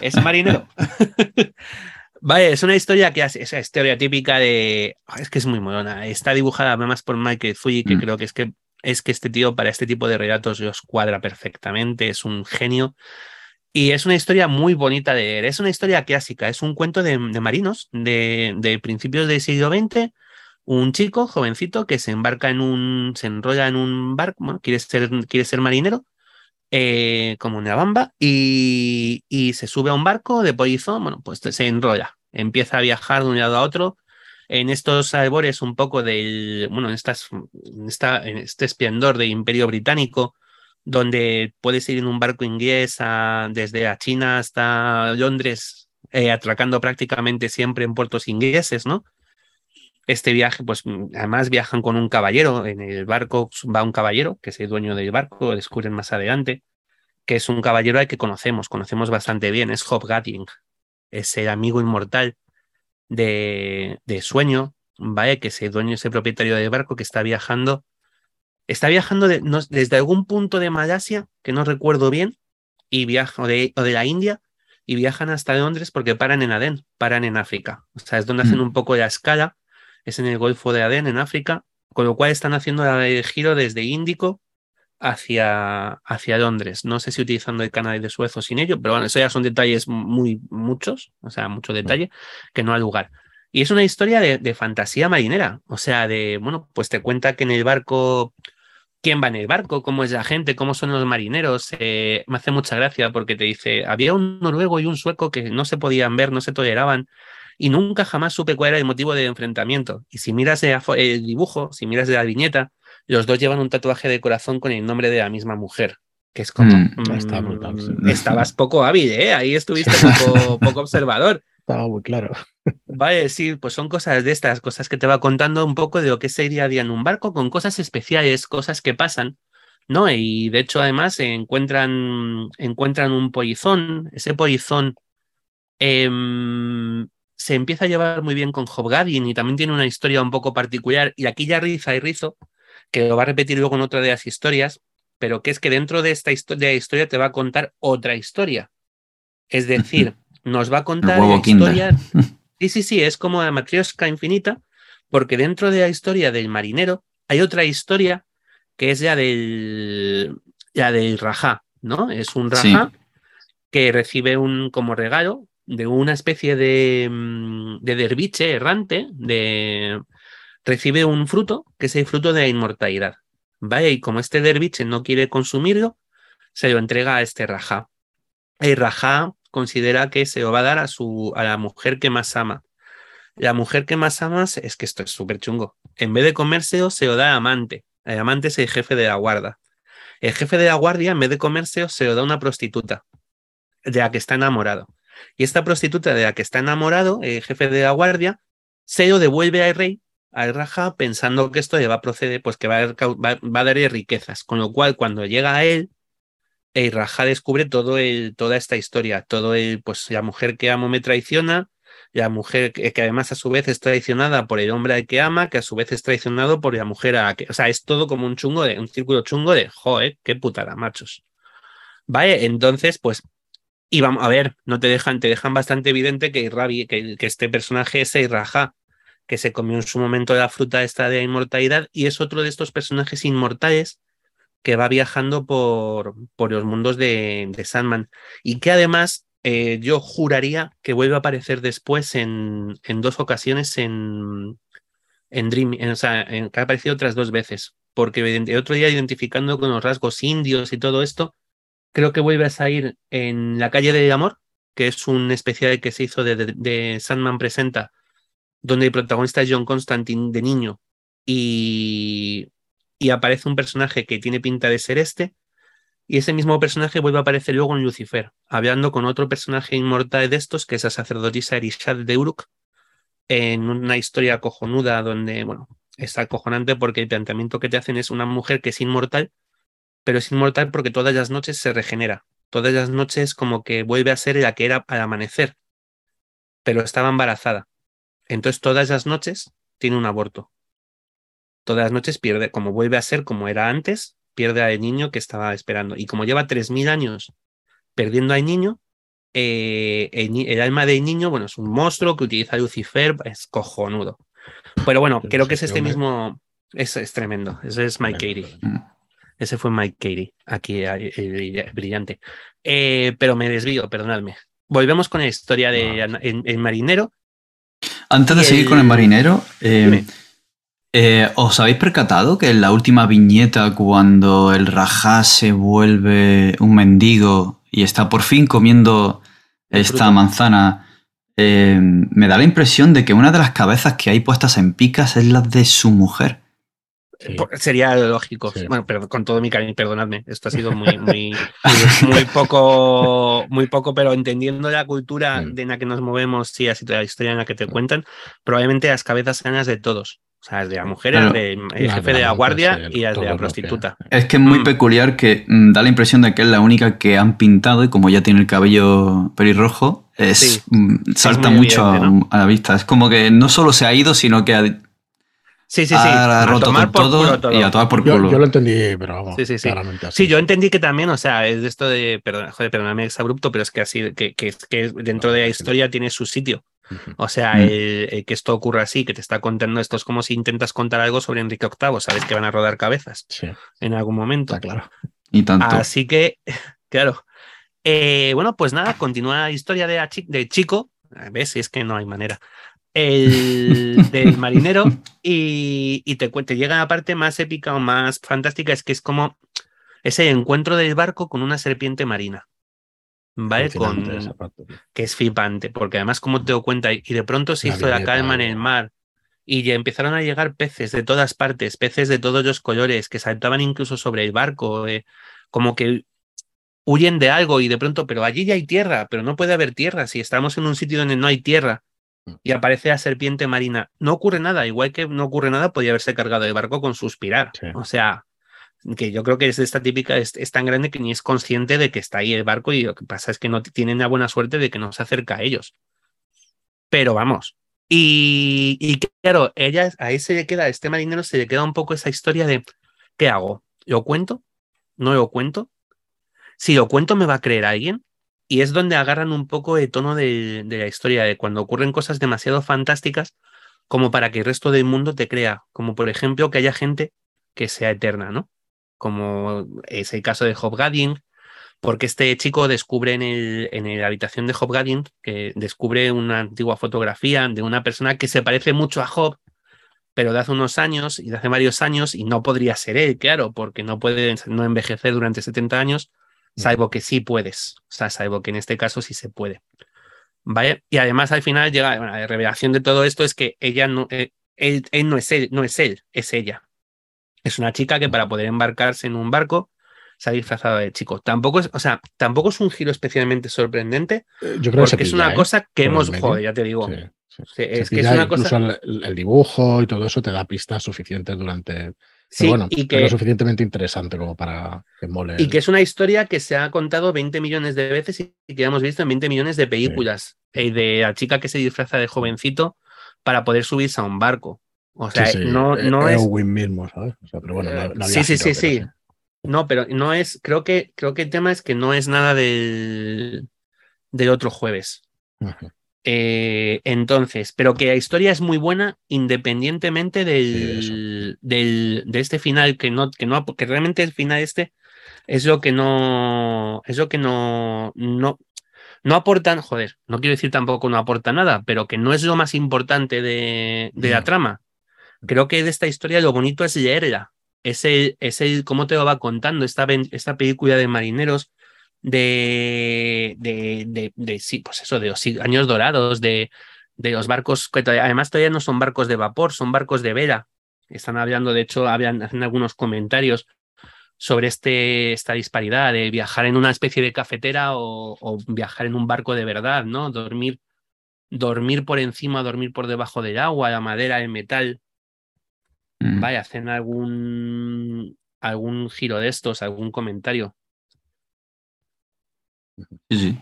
Es marinero. Vale, es una historia que hace, esa historia típica de. ah, Es que es muy molona. Está dibujada además por Michael Fuji, que Mm. creo que es que es que este tío para este tipo de relatos los cuadra perfectamente, es un genio. Y es una historia muy bonita de leer. Es una historia clásica, es un cuento de, de marinos de, de principios del siglo XX. Un chico jovencito que se embarca en un. se enrolla en un barco, bueno, quiere ser, quiere ser marinero eh, como una bamba y, y se sube a un barco de polizón, bueno, pues se enrolla, empieza a viajar de un lado a otro en estos albores un poco del, bueno, en, estas, en, en este esplendor del imperio británico, donde puedes ir en un barco inglés desde la China hasta Londres, eh, atracando prácticamente siempre en puertos ingleses, ¿no? Este viaje, pues mm, además viajan con un caballero, en el barco va un caballero, que es el dueño del barco, lo descubren más adelante, que es un caballero al que conocemos, conocemos bastante bien, es Hobgating, es el amigo inmortal de, de Sueño, ¿vale? Que es el dueño, ese propietario del barco que está viajando, está viajando de- no- desde algún punto de Malasia, que no recuerdo bien, y viaja, o de, o de la India, y viajan hasta Londres porque paran en Adén, paran en África. O sea, es donde hacen Mm. un poco la escala, es en el Golfo de Adén, en África, con lo cual están haciendo el giro desde Índico hacia, hacia Londres. No sé si utilizando el canal de Suez o sin ello, pero bueno, eso ya son detalles muy muchos, o sea, mucho detalle que no ha lugar. Y es una historia de, de fantasía marinera, o sea, de, bueno, pues te cuenta que en el barco, quién va en el barco, cómo es la gente, cómo son los marineros. eh, me hace mucha gracia porque te dice, había un noruego y un sueco que no se podían ver, no se toleraban. Y nunca jamás supe cuál era el motivo del enfrentamiento. Y si miras el, dibujo, si miras la viñeta, los dos llevan un tatuaje de corazón con el nombre de la misma mujer. Que es como. Mm. mm, Está brutal, sí. Estabas poco hábil, ¿eh? Ahí estuviste poco, poco observador. Estaba muy claro. Vale, sí, pues son cosas de estas, cosas que te va contando un poco de lo que es el día a día en un barco, con cosas especiales, cosas que pasan, ¿no? Y de hecho, además, encuentran, encuentran un polizón, ese polizón em, se empieza a llevar muy bien con Hobgoblin y también tiene una historia un poco particular, y aquí ya riza y rizo, que lo va a repetir luego en otra de las historias, pero que es que dentro de esta histo- de la historia te va a contar otra historia. Es decir, nos va a contar la historia. Sí, sí, sí, es como la matrioshka infinita, porque dentro de la historia del marinero hay otra historia que es ya del, ya del rajá, ¿no? Es un Sí. rajá que recibe un como regalo de una especie de, mm, de derviche errante, de, recibe un fruto que es el fruto de la inmortalidad. ¿Vale? Y como este derviche no quiere consumirlo, se lo entrega a este rajá. El rajá considera que se lo va a dar a, su, a la mujer que más ama. La mujer que más amas es que esto es súper chungo. En vez de comérselo, se lo da al amante. El amante es el jefe de la guarda. El jefe de la guardia, en vez de comérselo, se lo da a una prostituta de la que está enamorado. Y esta prostituta de la que está enamorado, el jefe de la guardia, se lo devuelve al rey, al Raja, pensando que esto le va a proceder, pues que va a, va, darle riquezas. Con lo cual, cuando llega a él, el Raja descubre todo toda esta historia, todo el, pues la mujer que amo me traiciona, la mujer que, que, además a su vez es traicionada por el hombre al que ama, que a su vez es traicionado por la mujer a la que, o sea, es todo como un chungo de, un círculo chungo de, joder, qué putada, machos. Vale, entonces, pues, y vamos a ver, no te dejan, te dejan bastante evidente que que, este personaje es Raja, que se comió en su momento la fruta esta de inmortalidad y es otro de estos personajes inmortales que va viajando por, por los mundos de, de Sandman. Y que además eh, yo juraría que vuelve a aparecer después en, en dos ocasiones en, en Dream, en, o sea, que ha aparecido otras dos veces, porque el otro día identificando con los rasgos indios y todo esto, creo que vuelve a salir en La calle del amor, que es un especial que se hizo de Sandman Presenta, donde el protagonista es John Constantine de niño y, y aparece un personaje que tiene pinta de ser este, y ese mismo personaje vuelve a aparecer luego en Lucifer, hablando con otro personaje inmortal de estos, que es la sacerdotisa Erishad de Uruk, en una historia cojonuda donde, bueno, es acojonante porque el planteamiento que te hacen es una mujer que es inmortal, pero es inmortal porque todas las noches se regenera. todas las noches como que vuelve a ser la que era al amanecer, pero estaba embarazada. Entonces todas las noches tiene un aborto. Todas las noches pierde, como vuelve a ser como era antes, pierde al niño que estaba esperando. Y como lleva 3.000 años perdiendo al niño, eh, el, alma del niño, bueno, es un monstruo que utiliza Lucifer, es cojonudo. Pero bueno, creo que es este mismo, es, es tremendo. Ese es Mike Katie. Ese fue Mike Katie, aquí el, brillante. Eh, pero me desvío, perdonadme. Volvemos con la historia de el, marinero. Antes de seguir con el marinero, eh, eh, ¿os habéis percatado que en la última viñeta, cuando el Rajá se vuelve un mendigo y está por fin comiendo esta manzana, me da la impresión de que una de las cabezas que hay puestas en picas es la de su mujer? Sería lógico. Bueno, pero con todo mi cariño, perdonadme. Esto ha sido muy, muy, muy, poco, muy poco, pero entendiendo la cultura mm. en la que nos movemos y así toda la historia en la que te cuentan, probablemente las cabezas sean las de todos. O sea, de la mujer, el de jefe de la guardia y las de la prostituta. Es que es muy mm. peculiar que mm, da la impresión de que es la única que han pintado y como ya tiene el cabello pelirrojo, es, salta mucho a, la vista. Es como que no solo se ha ido, sino que ha Sí, sí, sí. A, roto todo, y a tomar por culo. Yo, lo entendí, pero vamos, sí, sí, sí. Sí, yo entendí que también, o sea, es de esto de, perdón, joder, perdóname, es abrupto, pero es que así, que, que, que dentro de la historia tiene su sitio. O sea, mm. el, que esto ocurra así, que te está contando esto es como si intentas contar algo sobre Enrique VIII, sabes que van a rodar cabezas en algún momento. claro. Y tanto. Así que, claro. Eh, bueno, pues nada, continúa la historia de, de Chico. ¿Ves? Es que no hay manera el del marinero y, te, te llega la parte más épica o más fantástica, es que es como ese encuentro del barco con una serpiente marina. ¿Vale? Con, que es flipante, porque además como te doy cuenta, y de pronto se hizo la calma en el mar y ya empezaron a llegar peces de todas partes, peces de todos los colores, que saltaban incluso sobre el barco, eh, como que huyen de algo y de pronto, pero allí ya hay tierra, pero no puede haber tierra, si estamos en un sitio donde no hay tierra. Y aparece la serpiente marina. No ocurre nada, igual que no ocurre nada, podría haberse cargado de barco con suspirar. O sea, que yo creo que es esta típica, es, tan grande que ni es consciente de que está ahí el barco y lo que pasa es que no tienen la buena suerte de que no se acerca a ellos. Pero vamos. Y, y claro, ella, ahí se le queda, a este marinero se le queda un poco esa historia de, ¿qué hago? ¿Lo cuento? ¿No lo cuento? Si lo cuento, ¿me va a creer alguien? Y es donde agarran un poco el tono de, la historia, de cuando ocurren cosas demasiado fantásticas como para que el resto del mundo te crea, como por ejemplo que haya gente que sea eterna, ¿no? Como es el caso de Hobgadding, porque este chico descubre en, el, en la habitación de Hobgadding, que descubre una antigua fotografía de una persona que se parece mucho a Job, pero de hace unos años y de hace varios años, y no podría ser él, claro, porque no puede no envejecer durante 70 años, salvo que sí puedes, o sea, salvo que en este caso sí se puede. ¿Vale? Y además al final llega, la revelación de todo esto es que ella no, eh, él, no es él, no es él, es ella. Es una chica que para poder embarcarse en un barco se ha disfrazado de chico. Tampoco es, o sea, tampoco es un giro especialmente sorprendente. Eh, yo creo que es una ¿eh? cosa que hemos, joder, ya te digo. es que es una cosa. El, dibujo y todo eso te da pistas suficientes durante Sí, bueno, y que, es lo suficientemente interesante como para que mole. Y que es una historia que se ha contado 20 millones de veces y que hemos visto en 20 millones de películas. Eh, de la chica que se disfraza de jovencito para poder subirse a un barco. O sea, no, eh, no es. mismo, ¿sabes? O sea, pero bueno, no, sí, sí, sí, sí. No, pero no es. Creo que, creo que el tema es que no es nada del, del otro jueves. Eh, entonces, pero que la historia es muy buena independientemente del, del, de este final, que no, que no, que realmente el final este es lo que no, es lo que no, no, no aportan, joder, no quiero decir tampoco no aporta nada, pero que no es lo más importante de, de la trama. Creo que de esta historia lo bonito es leerla, es el, es el cómo te lo va contando esta, esta película de marineros de, de, de, sí, pues eso, de los años dorados, de, de los barcos, que además todavía no son barcos de vapor, son barcos de vela. Están hablando, de hecho, habían, hacen algunos comentarios sobre este, esta disparidad de viajar en una especie de cafetera o, viajar en un barco de verdad, ¿no? Dormir, dormir por encima, dormir por debajo del agua, la madera, el metal. Mm. Vaya, hacen algún, algún giro de estos, algún comentario. Sí, sí.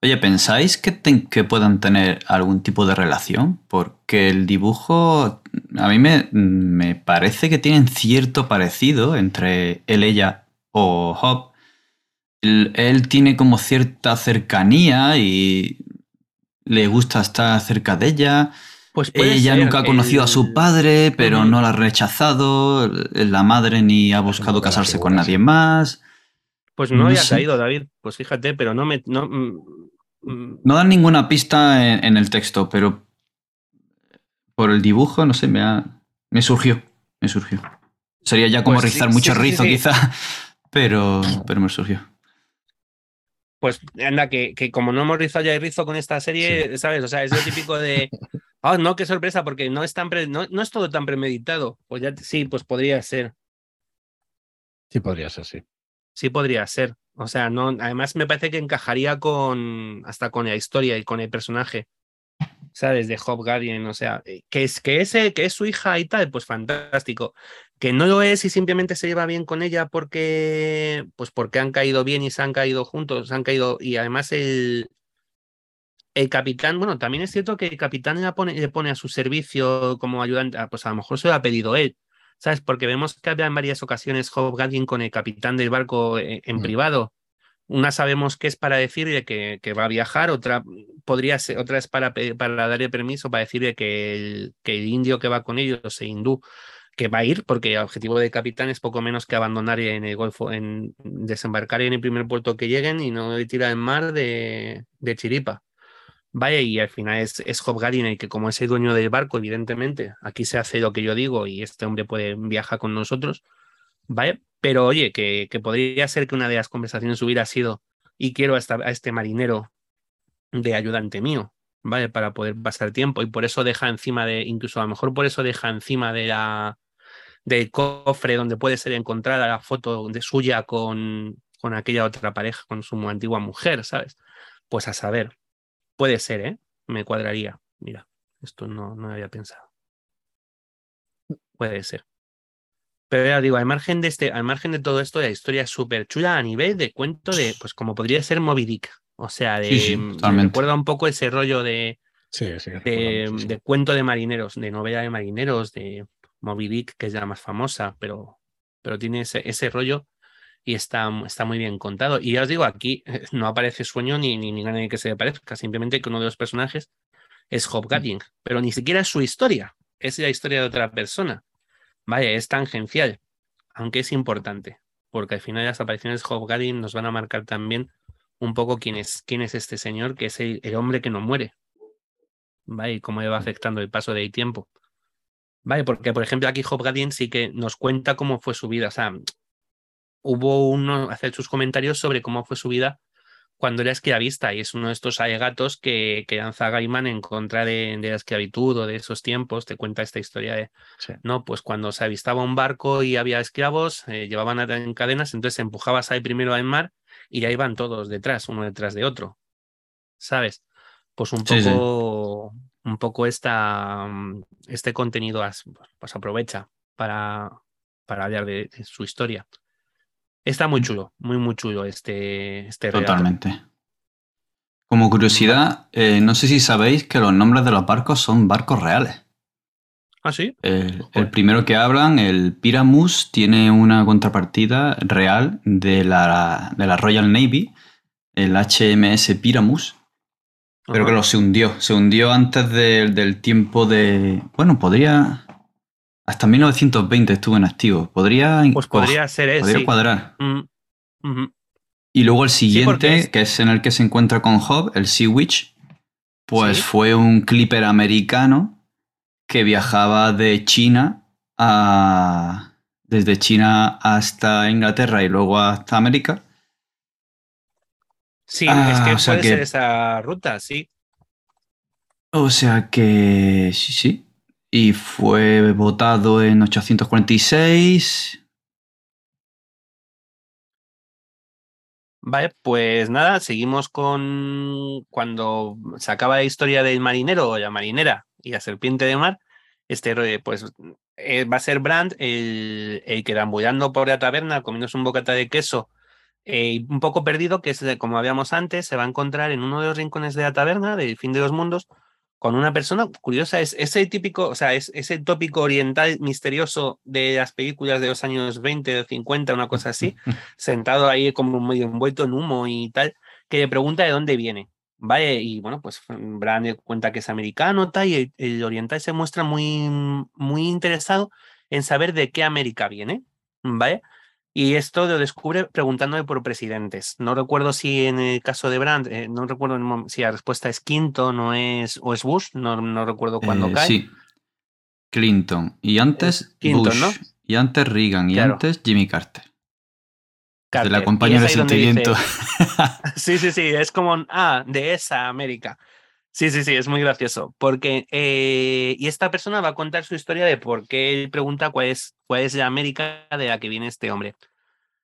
Oye, ¿pensáis que, que, puedan tener algún tipo de relación? Porque el dibujo a mí me, me, parece que tienen cierto parecido entre él, ella o Hop. Él, él, tiene como cierta cercanía y le gusta estar cerca de ella. Pues ella nunca ha conocido a su padre, pero no la ha rechazado. La madre ni ha buscado casarse con nadie más. Pues no, había caído, David. Pues fíjate, pero no me. No, mm, mm. no dan ninguna pista en, el texto, pero por el dibujo, no sé, me ha. Me surgió. Me surgió. Sería ya como pues rizar mucho rizo, quizá, pero, pero me surgió. Pues anda, que, que, como no hemos rizado ya el rizo con esta serie, ¿sabes? O sea, es lo típico de. Oh, no, qué sorpresa, porque no es, tan no, no, es todo tan premeditado. Pues ya sí, pues podría ser. Sí, podría ser, sí sí podría ser. O sea, no, además me parece que encajaría con hasta con la historia y con el personaje. ¿Sabes? De Hobgoblin, o sea, eh, que es que ese, que es su hija y tal, pues fantástico. Que no lo es y simplemente se lleva bien con ella porque, pues porque han caído bien y se han caído juntos, se han caído, y además el, el capitán, bueno, también es cierto que el capitán le pone, le pone a su servicio como ayudante, ah, pues a lo mejor se lo ha pedido él, ¿sabes? Porque vemos que había en varias ocasiones con el capitán del barco eh, en, mm. privado. Una sabemos que es para decirle que, que, va a viajar, otra podría ser, otra es para, para darle permiso para decirle que el, que el indio que va con ellos, el hindú, que va a ir, porque el objetivo del capitán es poco menos que abandonar en el Golfo, en desembarcar en el primer puerto que lleguen y no tirar en mar de, de Chiripa. Vaya, y al final es, es Hobgarin el que, como es el dueño del barco, evidentemente, aquí se hace lo que yo digo y este hombre puede viajar con nosotros. Vaya, pero oye, que, que podría ser que una de las conversaciones hubiera sido, y quiero a, a este marinero de ayudante mío, ¿vale? Para poder pasar tiempo. Y por eso deja encima de, incluso a lo mejor por eso deja encima de la del cofre donde puede ser encontrada la foto de suya con, con aquella otra pareja, con su antigua mujer, ¿sabes? Pues a saber. Puede ser, ¿eh? Me cuadraría. Mira, esto no, no había pensado. Puede ser. Pero ya digo, al margen de este, al margen de todo esto, la historia es súper chula a nivel de cuento de, pues como podría ser Moby Dick. O sea, de, me recuerda un poco ese rollo de, de, cuento de marineros, de novela de marineros, de Moby Dick, que es la más famosa, pero, pero tiene ese, ese rollo y está, está muy bien contado. Y ya os digo, aquí no aparece sueño ni, ni, ni nadie que se le parezca, simplemente que uno de los personajes es Hobgoblin, mm. pero ni siquiera es su historia, es la historia de otra persona. Vaya, es tangencial, aunque es importante, porque al final las apariciones de Hobgoblin nos van a marcar también un poco quién es, quién es este señor, que es el, hombre que no muere. Vaya, y cómo le va afectando el paso del tiempo. Vale, porque por ejemplo aquí Hobgoblin sí que nos cuenta cómo fue su vida, o sea, hubo uno hacer sus comentarios sobre cómo fue su vida cuando era esclavista y es uno de estos alegatos que, que lanza Gaiman en contra de, la esclavitud o de esos tiempos. Te cuenta esta historia de, no, pues cuando se avistaba un barco y había esclavos, eh, llevaban en cadenas, entonces empujabas ahí primero al mar y ya iban todos detrás, uno detrás de otro. ¿Sabes? Pues un poco, un poco esta, este contenido pues aprovecha para, para hablar de su historia. Está muy chulo, muy, muy chulo este, este Totalmente. Como curiosidad, eh, no sé si sabéis que los nombres de los barcos son barcos reales. ¿Ah, sí? El, primero que hablan, el Pyramus, tiene una contrapartida real de la, de la Royal Navy, el HMS Pyramus, pero que lo se hundió. Se hundió antes del tiempo de... Bueno, podría... Hasta 1920 estuvo en activo. Podría, pues podría ser. Podría cuadrar. Mm, y luego el siguiente, que es en el que se encuentra con Hobb, el Sea Witch, pues fue un clipper americano que viajaba de China a. desde China hasta Inglaterra y luego hasta América. Sí, es que ah, puede ser esa ruta, sí. O sea que sí, sí y fue votado en 846. Vale, pues nada, seguimos con cuando se acaba la historia del marinero o la marinera y la serpiente de mar. Este, pues eh, va a ser Brand el, el que deambulando por la taberna, comiéndose un bocata de queso eh, un poco perdido, que es como habíamos antes, se va a encontrar en uno de los rincones de la taberna del fin de los mundos con una persona curiosa, es ese típico, o sea, es ese tópico oriental misterioso de las películas de los años 20 o 50, una cosa así, sentado ahí como medio envuelto en humo y tal, que le pregunta de dónde viene. ¿Vale? Y bueno, pues Bran cuenta que es americano, tal, y el, oriental se muestra muy, muy interesado en saber de qué América viene. ¿Vale? Y esto lo descubre preguntándole por presidentes. No recuerdo si en el caso de Brandt, eh, no recuerdo si la respuesta es Clinton o es, o es Bush, no, no recuerdo cuándo Eh, cae. Sí. Clinton. Y antes Clinton, Bush. ¿no? Y antes Reagan. Y Claro. antes Jimmy Carter. Te Carter. la acompaña donde sentimiento. dice- Sí, sí, sí, es como, ah, de esa América. Sí, sí, sí, es muy gracioso. Porque, eh, y esta persona va a contar su historia de por qué él pregunta cuál es, cuál es la América de la que viene este hombre.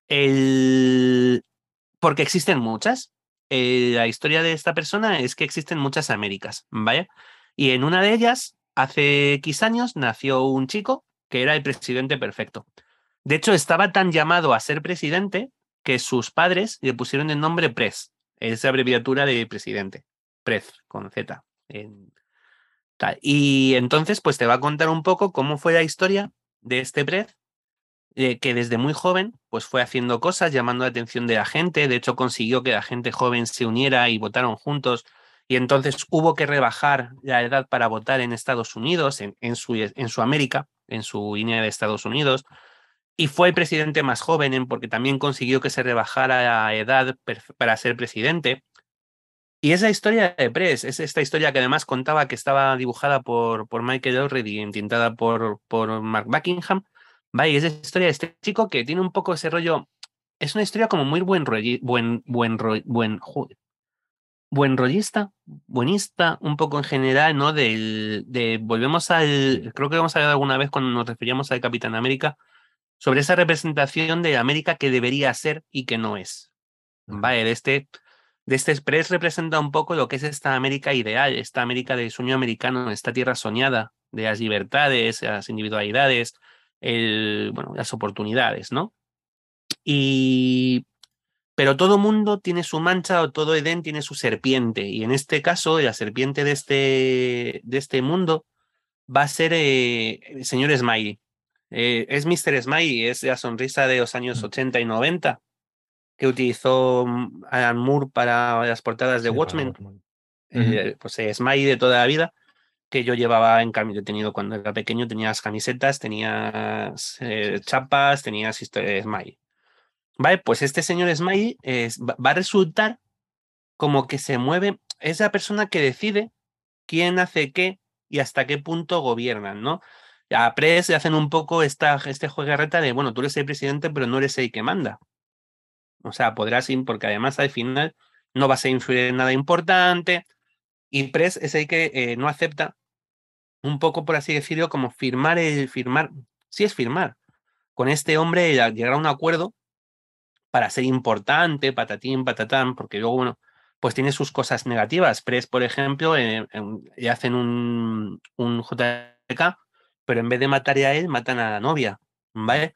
El, porque existen muchas. Eh, la historia de esta persona es que existen muchas Américas, ¿vale? Y en una de ellas, hace X años, nació un chico que era el presidente perfecto. De hecho, estaba tan llamado a ser presidente que sus padres le pusieron el nombre Prez, esa abreviatura de presidente, Prez, con Z. Y entonces, pues te va a contar un poco cómo fue la historia de este Prez, eh, que desde muy joven, pues fue haciendo cosas, llamando la atención de la gente, de hecho consiguió que la gente joven se uniera y votaron juntos, y entonces hubo que rebajar la edad para votar en Estados Unidos, en, su, en su América, en su línea de Estados Unidos, y fue el presidente más joven en- porque también consiguió que se rebajara la edad para ser presidente. Y esa historia de Press, es esta historia que además contaba que estaba dibujada por, por Michael Already y entintada por, por Mark Buckingham. ¿vale? Y es la historia de este chico que tiene un poco ese rollo. Es una historia como muy buen rolli- buen, buen, buen, joder, buen rollista, buenista, un poco en general, ¿no? Del, de volvemos al. Creo que hemos hablado alguna vez cuando nos referíamos al Capitán América sobre esa representación de América que debería ser y que no es. Vale, de este, de este Express representa un poco lo que es esta América ideal, esta América del sueño americano, esta tierra soñada, de las libertades, las individualidades, el, bueno, las oportunidades, ¿no? Y pero todo mundo tiene su mancha o todo Edén tiene su serpiente. Y en este caso, la serpiente de este, de este mundo va a ser eh, el señor Smiley. Eh, es Mr. Smiley, es la sonrisa de los años 80 y 90 que utilizó mm, Alan Moore para las portadas de Sí, Watchmen. Eh, pues eh, Smiley de toda la vida que yo llevaba en cambio, he tenido cuando era pequeño, tenías camisetas, tenías eh, chapas, tenías historia de Smiley. Vale, pues este señor Smiley es- va va a resultar como que se mueve, es la persona que decide quién hace qué y hasta qué punto gobiernan, ¿no? A Press le hacen un poco esta, este juegarreta de, bueno, tú eres el presidente, pero no eres el que manda. O sea, podrás ir, porque además al final no vas a influir en nada importante. Y Press es el que eh, no acepta, un poco por así decirlo, como firmar el firmar, sí es firmar, con este hombre llegar a un acuerdo para ser importante, patatín, patatán, porque luego, bueno, pues tiene sus cosas negativas. Press, por ejemplo, eh, le hacen un, un JK, pero en vez de matar a él, matan a la novia, ¿vale?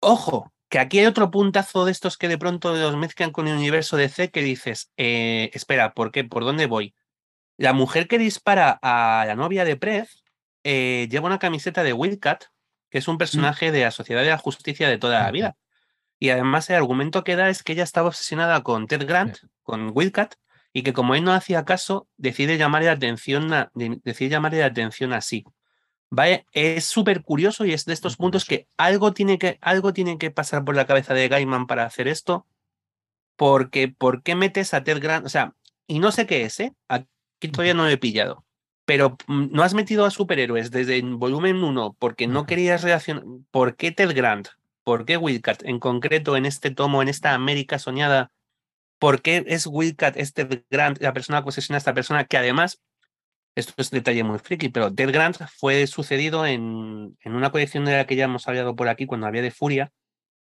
Ojo, que aquí hay otro puntazo de estos que de pronto los mezclan con el universo de C que dices, eh, espera, ¿por qué? ¿Por dónde voy? La mujer que dispara a la novia de Prez eh, lleva una camiseta de Wildcat, que es un personaje de la Sociedad de la Justicia de toda la vida. Y además el argumento que da es que ella estaba obsesionada con Ted Grant, con Wildcat, y que como él no hacía caso, decide llamarle la atención, a- de- decide llamarle la atención así. ¿Vale? Es súper curioso y es de estos puntos que algo tiene que algo tiene que pasar por la cabeza de Gaiman para hacer esto. Porque, ¿por qué metes a Ted Grant? O sea, y no sé qué es, ¿eh? Aquí todavía no lo he pillado. Pero mm, no has metido a superhéroes desde el volumen 1 porque no querías reaccionar. ¿Por qué Ted Grant? ¿Por qué Wildcat? En concreto, en este tomo, en esta América soñada, ¿por qué es Wildcat, es Ted Grant, la persona que posesiona a esta persona? Que además, esto es un detalle muy friki, pero Ted Grant fue sucedido en, en una colección de la que ya hemos hablado por aquí cuando había de Furia,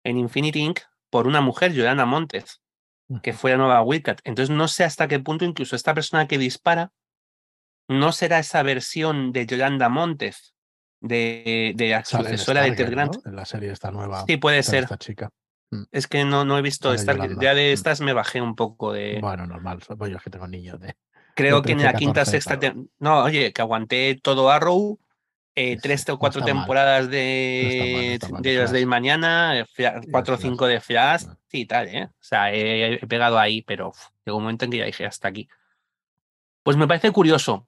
en Infinity Inc., por una mujer, Yolanda Montes que fue la nueva Wildcat. Entonces no sé hasta qué punto incluso esta persona que dispara no será esa versión de Yolanda Montes, de, de la sucesora de Ted Grant. ¿no? En la serie esta nueva. Sí, puede ser. Esta chica. Mm. Es que no, no he visto. Ya de mm. estas me bajé un poco de. Bueno, normal, soy yo que tengo niños de. Creo que en la quinta, sexta. No, oye, que aguanté todo Arrow, eh, tres o cuatro temporadas de, de las de mañana, cuatro o cinco de Flash, sí, tal, ¿eh? O sea, he, pegado ahí, pero llegó un momento en que ya dije hasta aquí. Pues me parece curioso.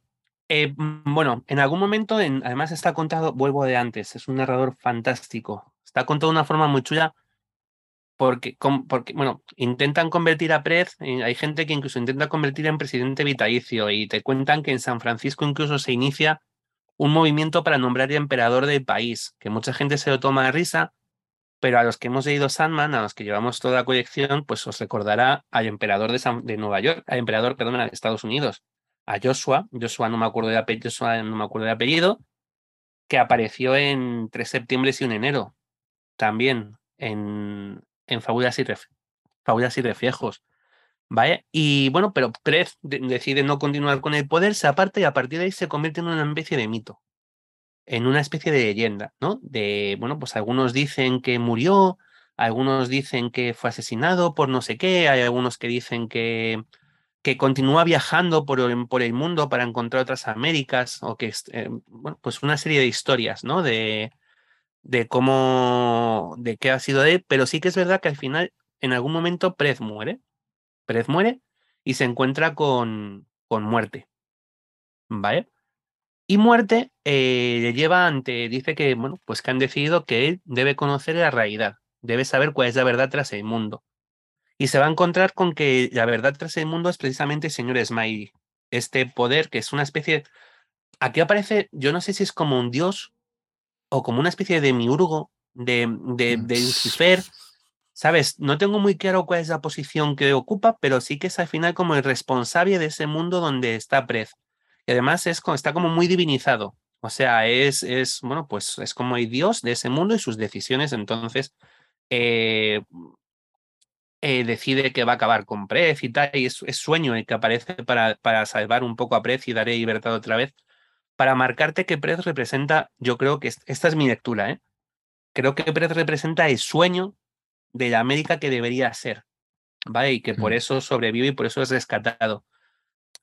Eh, mm, bueno, en algún momento, además está contado, vuelvo de antes, es un narrador fantástico. Está contado de una forma muy chula porque, porque, bueno, intentan convertir a Prez, hay gente que incluso intenta convertir en presidente vitalicio y te cuentan que en San Francisco incluso se inicia un movimiento para nombrar emperador del país, que mucha gente se lo toma de risa, pero a los que hemos leído Sandman, a los que llevamos toda la colección, pues os recordará al emperador de, de Nueva York, al emperador, perdón, de Estados Unidos, a Joshua, Joshua no me acuerdo de apellido, no me acuerdo de apellido, que apareció en 3 septiembre y 1 enero, también en, en Fábulas y, y Reflejos. ¿Vale? Y bueno, pero Prez decide no continuar con el poder, se aparta y a partir de ahí se convierte en una especie de mito, en una especie de leyenda, ¿no? De, bueno, pues algunos dicen que murió, algunos dicen que fue asesinado por no sé qué, hay algunos que dicen que, que continúa viajando por, por el mundo para encontrar otras Américas, o que, eh, bueno, pues una serie de historias, ¿no? De, de cómo, de qué ha sido él, pero sí que es verdad que al final, en algún momento, Prez muere. Prez muere y se encuentra con, con muerte. ¿Vale? Y muerte eh, le lleva ante, dice que, bueno, pues que han decidido que él debe conocer la realidad, debe saber cuál es la verdad tras el mundo. Y se va a encontrar con que la verdad tras el mundo es precisamente el señor Smiley, este poder que es una especie, aquí aparece, yo no sé si es como un dios o como una especie de miurgo, de, de, de Lucifer, ¿sabes? No tengo muy claro cuál es la posición que ocupa, pero sí que es al final como el responsable de ese mundo donde está Prez. Y además es, está como muy divinizado. O sea, es, es, bueno, pues es como el dios de ese mundo y sus decisiones. Entonces, eh, eh, decide que va a acabar con Prez y tal. Y es, sueño el que aparece para, para salvar un poco a Prez y darle libertad otra vez para marcarte que Prez representa, yo creo que esta es mi lectura, ¿eh? creo que Prez representa el sueño de la América que debería ser, ¿vale? Y que por eso sobrevive y por eso es rescatado.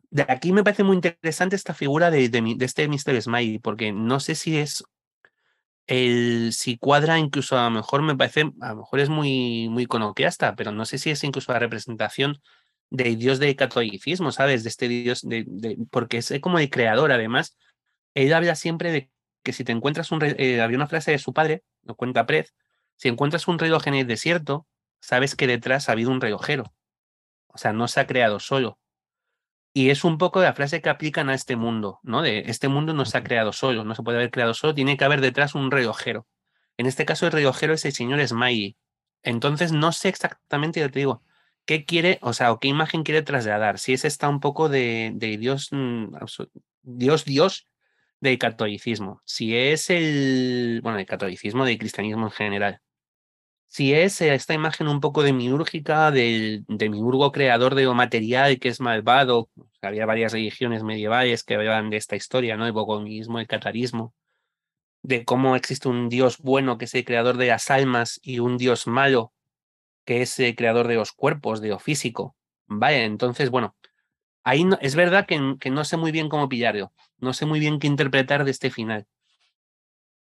De aquí me parece muy interesante esta figura de, de, este Mr. Smiley, porque no sé si es el si cuadra incluso a lo mejor me parece, a lo mejor es muy, muy conoquiasta, pero no sé si es incluso la representación del dios del catolicismo, ¿sabes? De este dios, de, porque es como el creador, además, él habla siempre de que si te encuentras un... Eh, había una frase de su padre, lo cuenta Prez, si encuentras un reloj en el desierto, sabes que detrás ha habido un relojero. O sea, no se ha creado solo. Y es un poco la frase que aplican a este mundo, ¿no? De este mundo no se ha creado solo, no se puede haber creado solo, tiene que haber detrás un relojero. En este caso, el relojero es el señor Smiley. Entonces, no sé exactamente, ya te digo, qué quiere, o sea, o qué imagen quiere trasladar. Si es esta un poco de, de Dios, mm, Dios, Dios, del catolicismo, si es el, bueno, el catolicismo, del cristianismo en general, si es esta imagen un poco demiúrgica del demiurgo creador de lo material que es malvado, había varias religiones medievales que hablaban de esta historia, ¿no? El bogomismo, el catarismo, de cómo existe un Dios bueno que es el creador de las almas y un Dios malo que es el creador de los cuerpos, de lo físico. Vale, entonces, bueno, Ahí es verdad que, no sé muy bien cómo pillarlo, no sé muy bien qué interpretar de este final.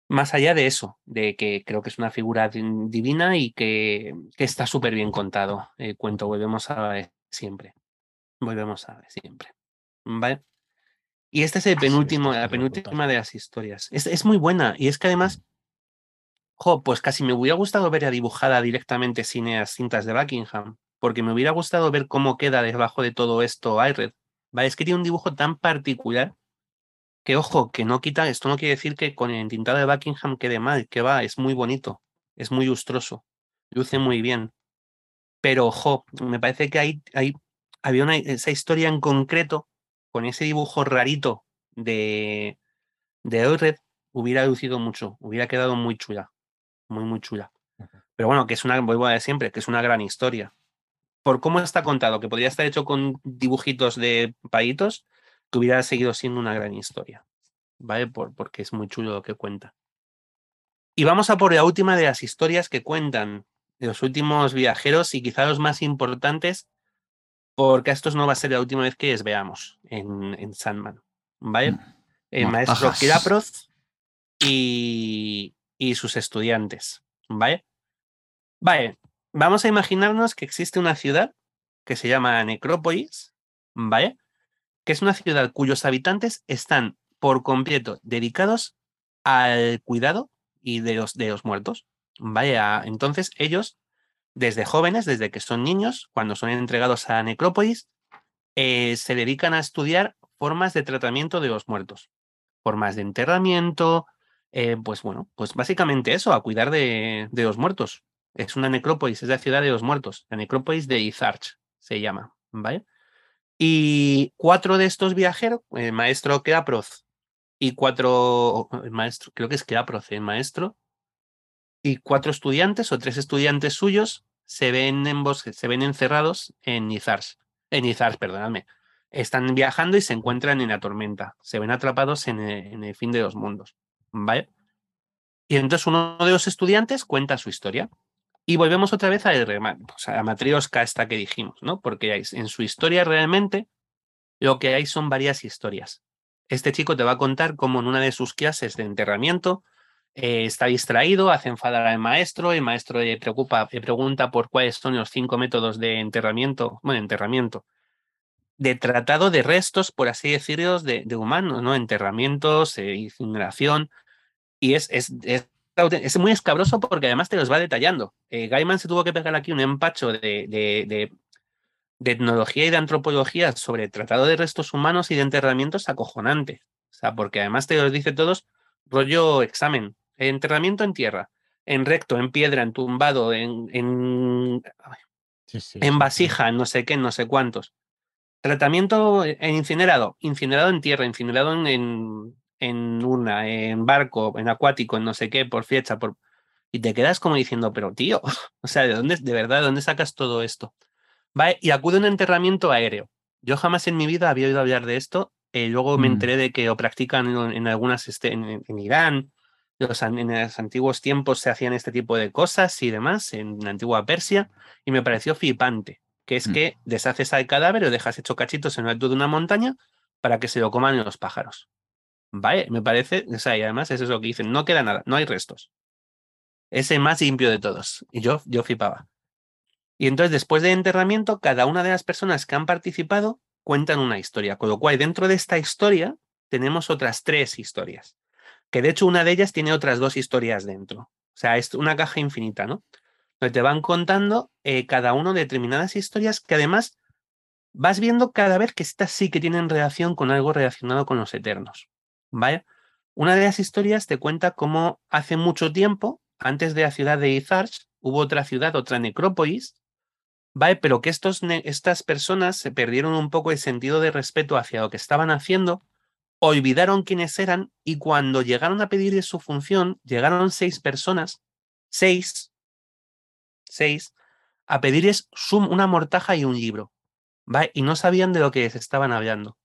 Más allá de eso, de que creo que es una figura divina y que, está súper bien contado el cuento, volvemos a ver siempre. Volvemos a ver siempre. ¿Vale? Y este es el penúltimo, la penúltima de las historias. Es, es, muy buena y es que además, jo, pues casi me hubiera gustado ver a dibujada directamente sin las cintas de Buckingham porque me hubiera gustado ver cómo queda debajo de todo esto Ired. ¿Vale? Es que tiene un dibujo tan particular que, ojo, que no quita, esto no quiere decir que con el entintado de Buckingham quede mal, que va, es muy bonito, es muy lustroso, luce muy bien. Pero, ojo, me parece que hay, hay, había una, esa historia en concreto, con ese dibujo rarito de, de hubiera lucido mucho, hubiera quedado muy chula, muy, muy chula. Pero bueno, que es una, vuelvo a decir siempre, que es una gran historia por cómo está contado, que podría estar hecho con dibujitos de payitos, que hubiera seguido siendo una gran historia. ¿Vale? Por, porque es muy chulo lo que cuenta. Y vamos a por la última de las historias que cuentan los últimos viajeros y quizá los más importantes, porque estos no va a ser la última vez que les veamos en, en Sandman. ¿Vale? Mm. El maestro Kiraproth y, y sus estudiantes. ¿Vale? Vale, vamos a imaginarnos que existe una ciudad que se llama Necrópolis, ¿vale? Que es una ciudad cuyos habitantes están por completo dedicados al cuidado y de los, de los muertos. Vaya, entonces ellos, desde jóvenes, desde que son niños, cuando son entregados a Necrópolis, eh, se dedican a estudiar formas de tratamiento de los muertos, formas de enterramiento, eh, pues bueno, pues básicamente eso, a cuidar de, de los muertos. Es una necrópolis, es la ciudad de los muertos, la necrópolis de Izarch se llama, ¿vale? Y cuatro de estos viajeros, el maestro Keaproth y cuatro, el maestro, creo que es Keaproth, el maestro, y cuatro estudiantes o tres estudiantes suyos se ven, en bosque, se ven encerrados en Izarch, en Izarch, perdonadme. Están viajando y se encuentran en la tormenta, se ven atrapados en el, en el fin de los mundos, ¿vale? Y entonces uno de los estudiantes cuenta su historia. Y volvemos otra vez a, pues a la matriosca esta que dijimos, ¿no? Porque en su historia realmente lo que hay son varias historias. Este chico te va a contar cómo en una de sus clases de enterramiento eh, está distraído, hace enfadar al maestro, el maestro le, preocupa, le pregunta por cuáles son los cinco métodos de enterramiento, bueno, enterramiento, de tratado de restos, por así decirlo, de, humanos, ¿no? Enterramientos, eh, incineración, y es es muy escabroso porque además te los va detallando. Eh, Gaiman se tuvo que pegar aquí un empacho de, de, de, de, etnología y de antropología sobre tratado de restos humanos y de enterramientos acojonante. O sea, porque además te los dice todos rollo examen. Enterramiento en tierra, en recto, en piedra, en tumbado, en, en, Sí, sí, en sí, vasija, en no sé qué, en no sé cuántos. Tratamiento en incinerado, incinerado en tierra, incinerado en, en, en una, en barco, en acuático, en no sé qué, por fecha, por... y te quedas como diciendo, pero tío, o sea, ¿de dónde, de verdad, de dónde sacas todo esto? ¿Vale? Y acude a un enterramiento aéreo. Yo jamás en mi vida había oído hablar de esto. eh, luego me Mm. enteré de que lo practican en, en algunas, este, en, en Irán, los, en los antiguos tiempos se hacían este tipo de cosas y demás, en la antigua Persia, y me pareció flipante, que es Mm. que deshaces al cadáver o dejas hecho cachitos en lo alto de una montaña para que se lo coman los pájaros. Vale, me parece, o sea, y además es eso que dicen, no queda nada, no hay restos. Es el más limpio de todos. Y yo, yo flipaba. Y entonces, después del enterramiento, cada una de las personas que han participado cuentan una historia. Con lo cual, dentro de esta historia, tenemos otras tres historias. Que de hecho, una de ellas tiene otras dos historias dentro. O sea, es una caja infinita, ¿no? Donde te van contando eh, cada uno determinadas historias que además vas viendo cada vez que estas sí que tienen relación con algo relacionado con los eternos. ¿Vale? Una de las historias te cuenta cómo hace mucho tiempo, antes de la ciudad de Izarch, hubo otra ciudad, otra necrópolis, ¿vale? Pero que estos, estas personas se perdieron un poco el sentido de respeto hacia lo que estaban haciendo, olvidaron quiénes eran y cuando llegaron a pedirles su función, llegaron seis personas, seis, seis, a pedirles una mortaja y un libro, ¿vale? Y no sabían de lo que les estaban hablando.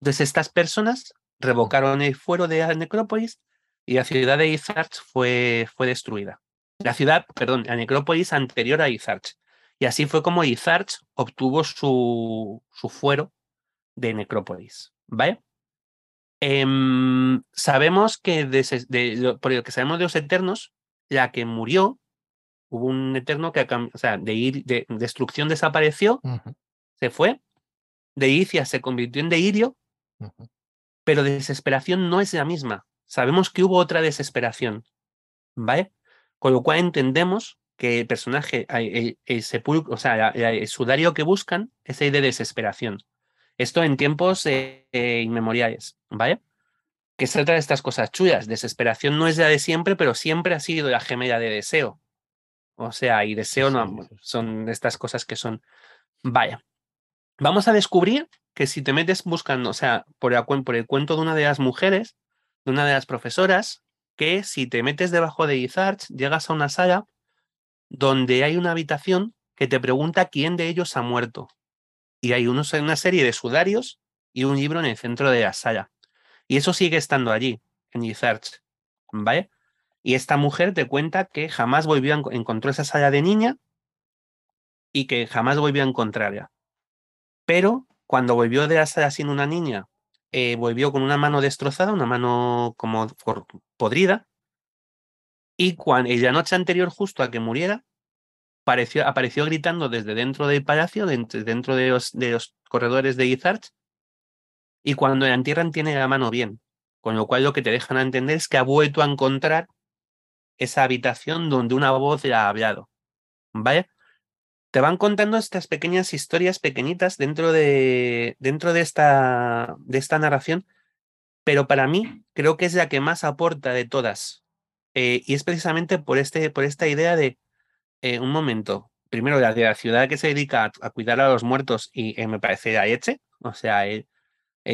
Entonces estas personas revocaron el fuero de la necrópolis y la ciudad de Izarch fue, fue destruida. La ciudad, perdón, la necrópolis anterior a Izarch. Y así fue como Izarch obtuvo su, su fuero de necrópolis. ¿Vale? Em, sabemos que de, de por lo que sabemos de los eternos, la que murió, hubo un eterno que, o sea, de, ir, de destrucción desapareció, se fue, de Icias se convirtió en Deirio, ujú. Pero desesperación no es la misma. Sabemos que hubo otra desesperación, ¿vale? Con lo cual entendemos que el personaje, el, el- el sepulcro, o sea, el sudario que buscan es el de desesperación. Esto en tiempos eh, eh, inmemoriales, ¿vale? Que se trata de estas cosas chulas. Desesperación no es la de siempre, pero siempre ha sido la gemela de deseo. O sea, y deseo no, son estas cosas que son. Vaya. Vamos a descubrir que si te metes buscando, o sea, por el, cuento de una de las mujeres, de una de las profesoras, que si te metes debajo de Izarch, llegas a una sala donde hay una habitación que te pregunta quién de ellos ha muerto. Y hay unos, una serie de sudarios y un libro en el centro de la sala. Y eso sigue estando allí, en Izarch. ¿Vale? Y esta mujer te cuenta que jamás volvió a encontró esa sala de niña y que jamás volvió a encontrarla. Pero cuando volvió de sala sin una niña, eh, volvió con una mano destrozada, una mano como podrida. Y cuando, la noche anterior, justo a que muriera, apareció, apareció gritando desde dentro del palacio, dentro de los, corredores de Izarch. Y cuando la entierran, tiene la mano bien. Con lo cual, lo que te dejan a entender es que ha vuelto a encontrar esa habitación donde una voz le ha hablado. ¿Vale? Te van contando estas pequeñas historias pequeñitas dentro de, dentro de, esta, de esta narración, pero para mí creo que es la que más aporta de todas. Eh, y es precisamente por, este, por esta idea de, eh, un momento, primero la de la ciudad que se dedica a, cuidar a los muertos y eh, me parece a Eche, o sea, el,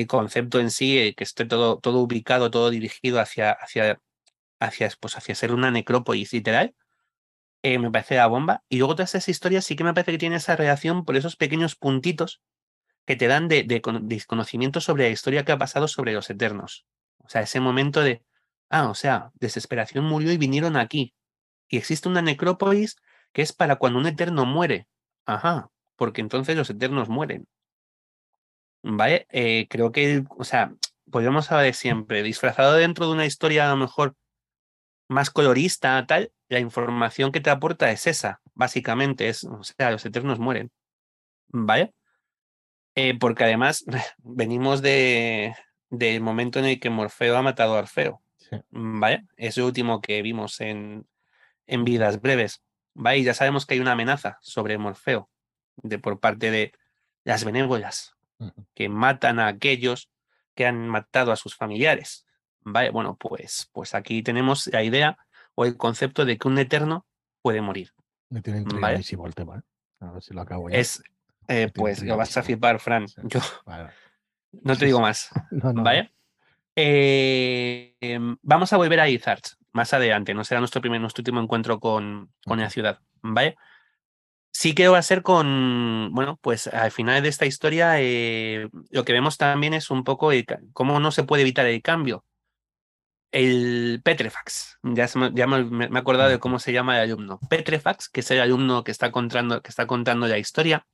concepto en sí, que esté todo, todo ubicado, todo dirigido hacia, hacia hacia, pues, hacia ser una necrópolis literal, eh, me parece la bomba. Y luego todas esas historias sí que me parece que tiene esa relación por esos pequeños puntitos que te dan de, de, desconocimiento sobre la historia que ha pasado sobre los eternos. O sea, ese momento de, ah, o sea, desesperación murió y vinieron aquí. Y existe una necrópolis que es para cuando un eterno muere. Ajá, porque entonces los eternos mueren. ¿Vale? Eh, creo que, o sea, podríamos hablar de siempre, disfrazado dentro de una historia a lo mejor más colorista, tal, la información que te aporta es esa, básicamente, es, o sea, los eternos mueren. ¿Vale? Eh, porque además venimos de del momento en el que Morfeo ha matado a Orfeo. ¿Vale? Es lo último que vimos en, en Vidas Breves. ¿Vale? Y ya sabemos que hay una amenaza sobre Morfeo de, por parte de las benévolas que matan a aquellos que han matado a sus familiares. Vale, bueno, pues, pues aquí tenemos la idea o el concepto de que un eterno puede morir. Me tiene intrigadísimo el tema, ¿eh? A ver si lo acabo ya. Es, eh, pues lo vas a flipar, Fran. Yo no te digo más. ¿Vale? Eh, em, vamos a volver a Izarch más adelante. No será nuestro primer, nuestro último encuentro con, con la ciudad. ¿Vale? Sí que va a ser con, bueno, pues al final de esta historia lo que vemos también es un poco cómo no se puede evitar el cambio el Petrefax. Ya, me, he acordado de cómo se llama el alumno. Petrefax, que es el alumno que está contando, que está contando la historia,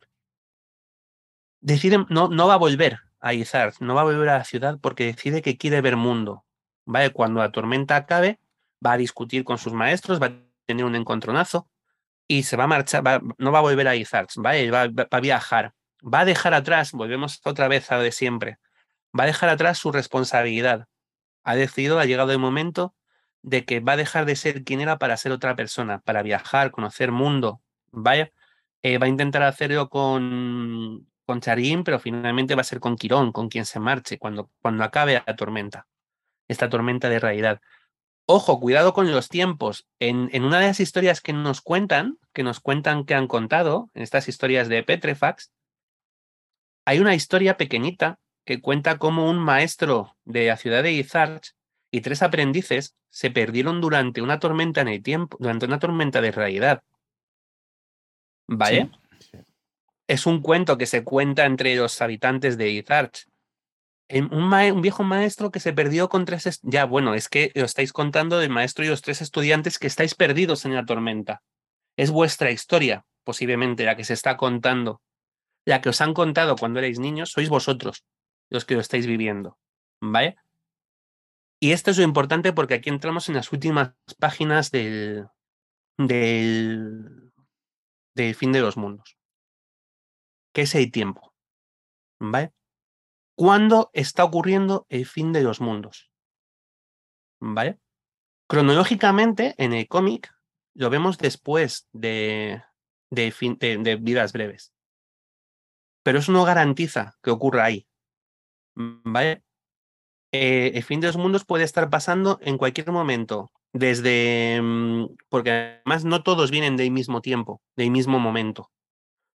decide, no, no va a volver a Izar, no va a volver a la ciudad porque decide que quiere ver mundo. ¿Vale? Cuando la tormenta acabe, va a discutir con sus maestros, va a tener un encontronazo y se va a marchar, no va a volver a Izar, ¿vale? Va, va, a viajar. Va a dejar atrás, volvemos otra vez a lo de siempre, va a dejar atrás su responsabilidad ha decidido, ha llegado el momento de que va a dejar de ser quien era para ser otra persona, para viajar, conocer mundo. Eh, va a intentar hacerlo con, con Charín, pero finalmente va a ser con Quirón, con quien se marche, cuando, cuando acabe la tormenta, esta tormenta de realidad. Ojo, cuidado con los tiempos. En, en, una de las historias que nos cuentan, que nos cuentan que han contado, en estas historias de Petrefax, hay una historia pequeñita que cuenta cómo un maestro de la ciudad de Izarch y tres aprendices se perdieron durante una tormenta en el tiempo, durante una tormenta de realidad. ¿Vale? Es un cuento que se cuenta entre los habitantes de Izarch. Un, un, viejo maestro que se perdió con tres... Ya, bueno, es que lo estáis contando del maestro y los tres estudiantes que estáis perdidos en la tormenta. Es vuestra historia, posiblemente, la que se está contando. La que os han contado cuando erais niños, sois vosotros los que lo estáis viviendo. ¿Vale? Y esto es lo importante porque aquí entramos en las últimas páginas del, del, fin de los mundos. ¿Qué es el tiempo? ¿Vale? ¿Cuándo está ocurriendo el fin de los mundos? ¿Vale? Cronológicamente, en el cómic, lo vemos después de, de, fin, de vidas breves. Pero eso no garantiza que ocurra ahí. ¿Vale? Eh, el fin de los mundos puede estar pasando en cualquier momento, desde... Mm, porque además no todos vienen del mismo tiempo, del mismo momento.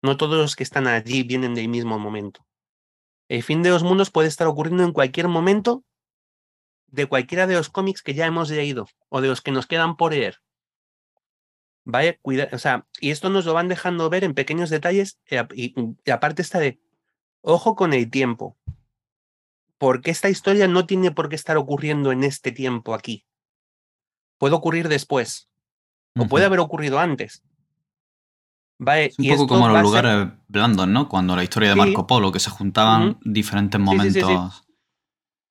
No todos los que están allí vienen del mismo momento. El fin de los mundos puede estar ocurriendo en cualquier momento de cualquiera de los cómics que ya hemos leído o de los que nos quedan por leer. ¿Vale? Cuida, o sea, y esto nos lo van dejando ver en pequeños detalles y, y aparte está de, ojo con el tiempo porque esta historia no tiene por qué estar ocurriendo en este tiempo aquí. puede ocurrir después o puede haber ocurrido antes. Vale, Es un y poco como los ser- lugares blandos, ¿no? Cuando la historia de Sí. Marco Polo, que se juntaban diferentes Sí, sí, sí, sí. momentos.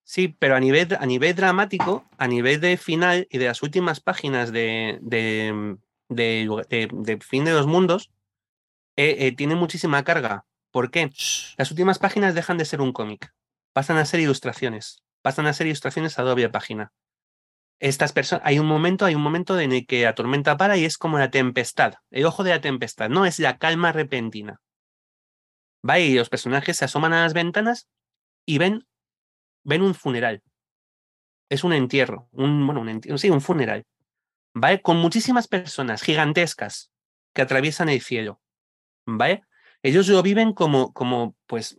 Sí, pero a nivel, a nivel dramático, a nivel de final y de las últimas páginas de, de, de, de- de Fin de los Mundos, eh, eh, tiene muchísima carga. ¿Por qué? Las últimas páginas dejan de ser un cómic, pasan a ser ilustraciones, pasan a ser ilustraciones a doble página. Estas personas, hay un momento, hay un momento en el que la tormenta para y es como la tempestad, el ojo de la tempestad, no es la calma repentina. Va y los personajes se asoman a las ventanas y ven, ven un funeral. Es un entierro, un, bueno, un entierro, sí, un funeral. ¿Vale? Con muchísimas personas gigantescas que atraviesan el cielo. ¿Vale? Ellos lo viven como, como, pues,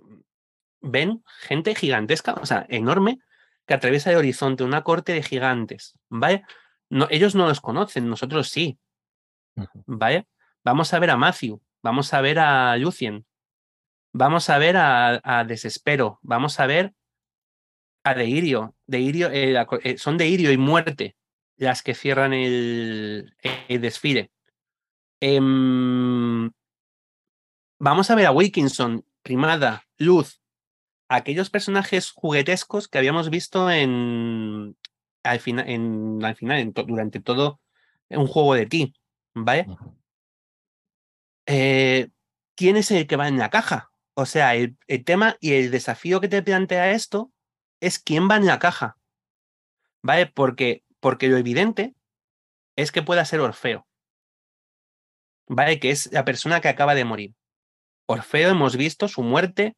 ven gente gigantesca, o sea, enorme, que atraviesa el horizonte, una corte de gigantes, ¿vale? No, ellos no los conocen, nosotros sí. ¿vale? Vamos a ver a Matthew, vamos a ver a Lucien, vamos a ver a, a Desespero, vamos a ver a Deirio, Deirio eh, la eh, son Deirio y Muerte las que cierran el, el desfile. Em, vamos a ver a Wilkinson, Primada, Luz, aquellos personajes juguetescos que habíamos visto en al final, en, al final en to- durante todo un juego de ti, ¿vale? Eh, ¿Quién es el que va en la caja? O sea, el, el tema y el desafío que te plantea esto es quién va en la caja, ¿vale? Porque, porque lo evidente es que pueda ser Orfeo, ¿vale? Que es la persona que acaba de morir. Orfeo hemos visto su muerte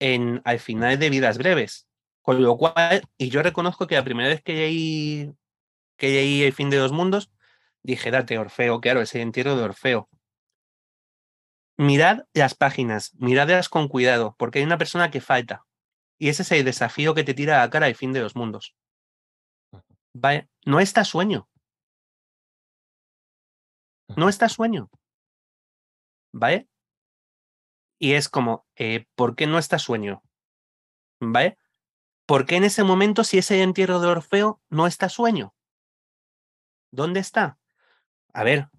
en, al final de Vidas Breves. Con lo cual, y yo reconozco que la primera vez que leí, que leí El fin de los mundos, dije, date, Orfeo, claro, ese entierro de Orfeo. Mirad las páginas, miradlas con cuidado, porque hay una persona que falta. Y ese es el desafío que te tira a la cara el fin de los mundos. ¿Vale? No está sueño. No está sueño. ¿Vale? Y es como, eh, ¿por qué no está sueño? ¿Vale? ¿Por qué en ese momento, si ese entierro de Orfeo no está sueño? ¿Dónde está? A ver,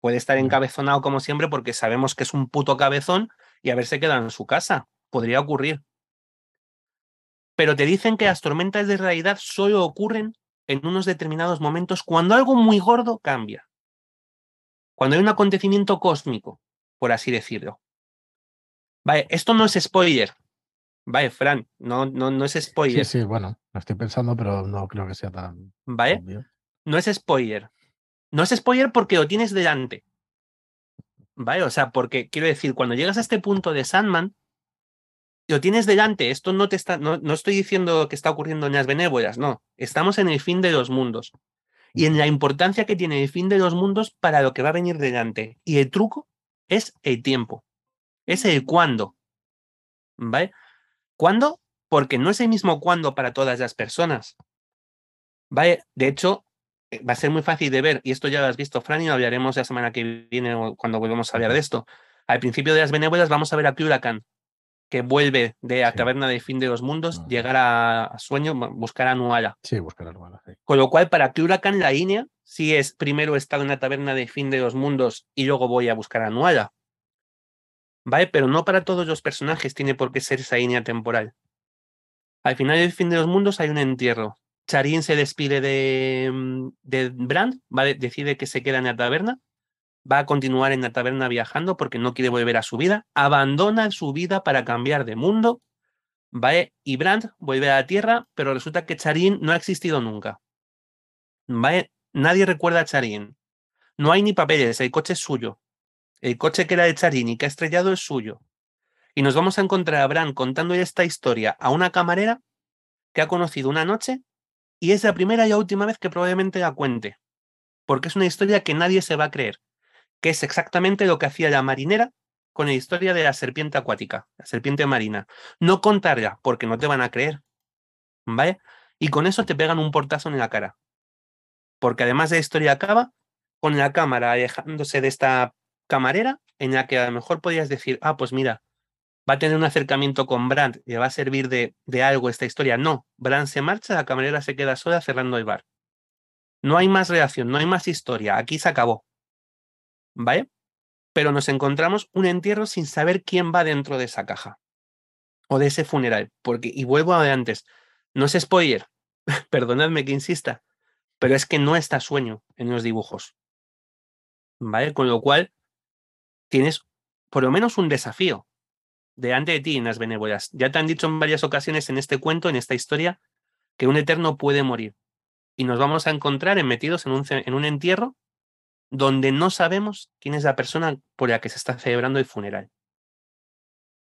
puede estar encabezonado como siempre porque sabemos que es un puto cabezón y haberse quedado en su casa. Podría ocurrir. Pero te dicen que las tormentas de realidad solo ocurren en unos determinados momentos cuando algo muy gordo cambia. Cuando hay un acontecimiento cósmico, por así decirlo. Vale, esto no es spoiler. Vale, Fran, no, no, no es Sí, spoiler. sí, bueno, lo estoy pensando, pero no creo que sea tan ¿Vale? obvio. no es spoiler. No es spoiler porque lo tienes delante. ¿Vale? O sea, porque quiero decir, cuando llegas a este punto de Sandman, lo tienes delante. Esto no te está, no, no estoy diciendo que está ocurriendo en las benévolas, no. Estamos en el fin de los mundos. Y en la importancia que tiene el fin de los mundos para lo que va a venir delante. Y el truco es el tiempo. Es el cuándo. ¿Vale? ¿Cuándo? Porque no es el mismo cuándo para todas las personas. ¿Vale? De hecho, eh, va a ser muy fácil de ver, y esto ya lo has visto, Fran, y lo hablaremos la semana que viene cuando volvamos a hablar de esto. Al principio de las benévolas vamos a ver a Cluracan, que vuelve de la taberna de fin de los mundos, llegar a, a Sueño, bu- buscar a Nuala. Sí, buscar algo. sí. Con lo cual, para Cluracan, la línea sí es primero estar en la taberna de fin de los mundos y luego voy a buscar a Nuala. ¿Vale? Pero no para todos los personajes tiene por qué ser esa línea temporal. Al final del fin de los mundos hay un entierro. Charín se despide de, mm, de Brand, ¿vale? decide que se queda en la taberna, va a continuar en la taberna viajando porque no quiere volver a su vida, abandona su vida para cambiar de mundo, ¿vale? Y Brand vuelve a la Tierra, pero resulta que Charín no ha existido nunca. ¿Vale? Nadie recuerda a Charín. No hay ni papeles, el coche es suyo. El coche que era de Charín y que ha estrellado es suyo. Y nos vamos a encontrar a Bran contando esta historia a una camarera que ha conocido una noche y es la primera y última vez que probablemente la cuente. Porque es una historia que nadie se va a creer, que es exactamente lo que hacía la marinera con la historia de la serpiente acuática, la serpiente marina. No contarla porque no te van a creer. ¿Vale? Y con eso te pegan un portazo en la cara. Porque además la historia acaba con la cámara alejándose de esta camarera en la que a lo mejor podías decir, ah, pues mira, va a tener un acercamiento con Brand le va a servir de, de algo esta historia. No, Brand se marcha, la camarera se queda sola cerrando el bar. No hay más reacción, no hay más historia. Aquí se acabó. ¿Vale? Pero nos encontramos un entierro sin saber quién va dentro de esa caja o de ese funeral. Porque, y vuelvo a de antes, no es spoiler, perdonadme que insista, pero es que no está sueño en los dibujos. ¿Vale? Con lo cual, tienes por lo menos un desafío delante de ti en las benévolas. Ya te han dicho en varias ocasiones en este cuento, en esta historia, que un eterno puede morir. Y nos vamos a encontrar metidos en un, en un entierro donde no sabemos quién es la persona por la que se está celebrando el funeral.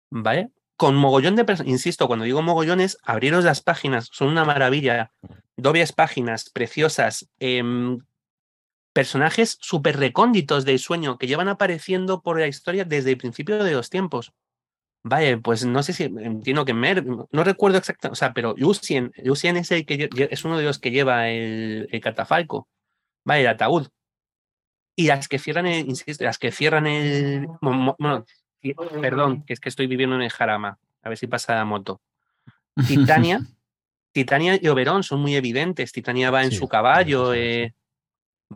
¿Vale? Con mogollón de personas, insisto, cuando digo mogollones, abriros las páginas, son una maravilla. Dobles páginas preciosas, em, personajes súper recónditos del sueño que llevan apareciendo por la historia desde el principio de los tiempos. Vale, pues no sé si entiendo que Mer, no recuerdo exactamente, o sea, pero Lucien, Lucien es el que es uno de los que lleva el, catafalco, vale, el ataúd. Y las que cierran el, insisto, las que cierran el, bueno, perdón, que es que estoy viviendo en el Jarama, a ver si pasa la moto. Titania, Titania y Oberón son muy evidentes. Titania va en su caballo. Eh,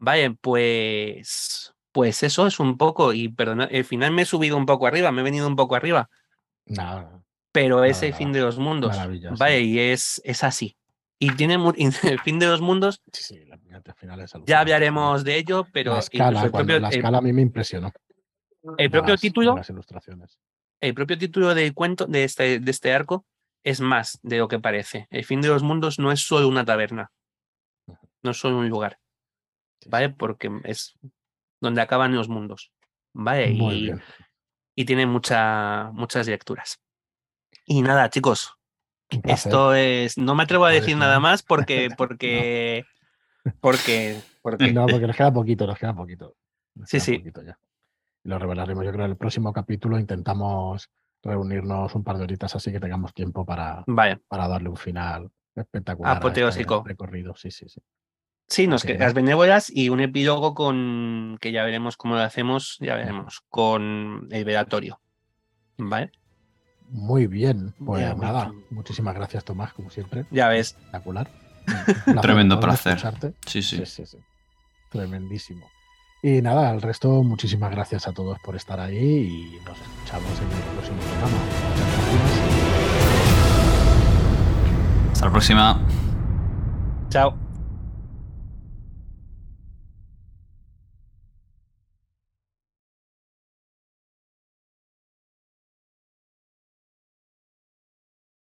vale, pues, pues eso es un poco, y perdona, al final me he subido un poco arriba, me he venido un poco arriba. Nada. Pero es el fin de los mundos. Vale, y es, es así. Y tiene el fin de los mundos. Sí, sí, la final es Ya hablaremos de ello, pero. La escala, la escala a mí me impresionó. El propio título. Las ilustraciones. El propio título del cuento de este, de este arco es más de lo que parece. El fin de los mundos no es solo una taberna. No es solo un lugar. ¿Vale? Porque es donde acaban los mundos. ¿Vale? Y, tiene mucha, muchas lecturas. Y nada, chicos, esto es. No me atrevo a decir nada más porque. porque, porque, porque... No, porque nos queda poquito, nos queda poquito. sí, sí. Lo revelaremos. Yo creo que en el próximo capítulo intentamos reunirnos un par de horitas así que tengamos tiempo para, para darle un final espectacular. Este Apoteósico. recorrido, sí, sí, sí. Sí, nos quedan las benévolas y un epílogo con que ya veremos cómo lo hacemos, ya veremos, con el velatorio. ¿Vale? Muy bien, pues nada, muchísimas gracias Tomás, como siempre. Ya ves. Espectacular. Tremendo placer. Sí sí. sí, sí. Tremendísimo. Y nada, al resto, muchísimas gracias a todos por estar ahí y nos escuchamos en el próximo programa. Hasta la próxima. Chao.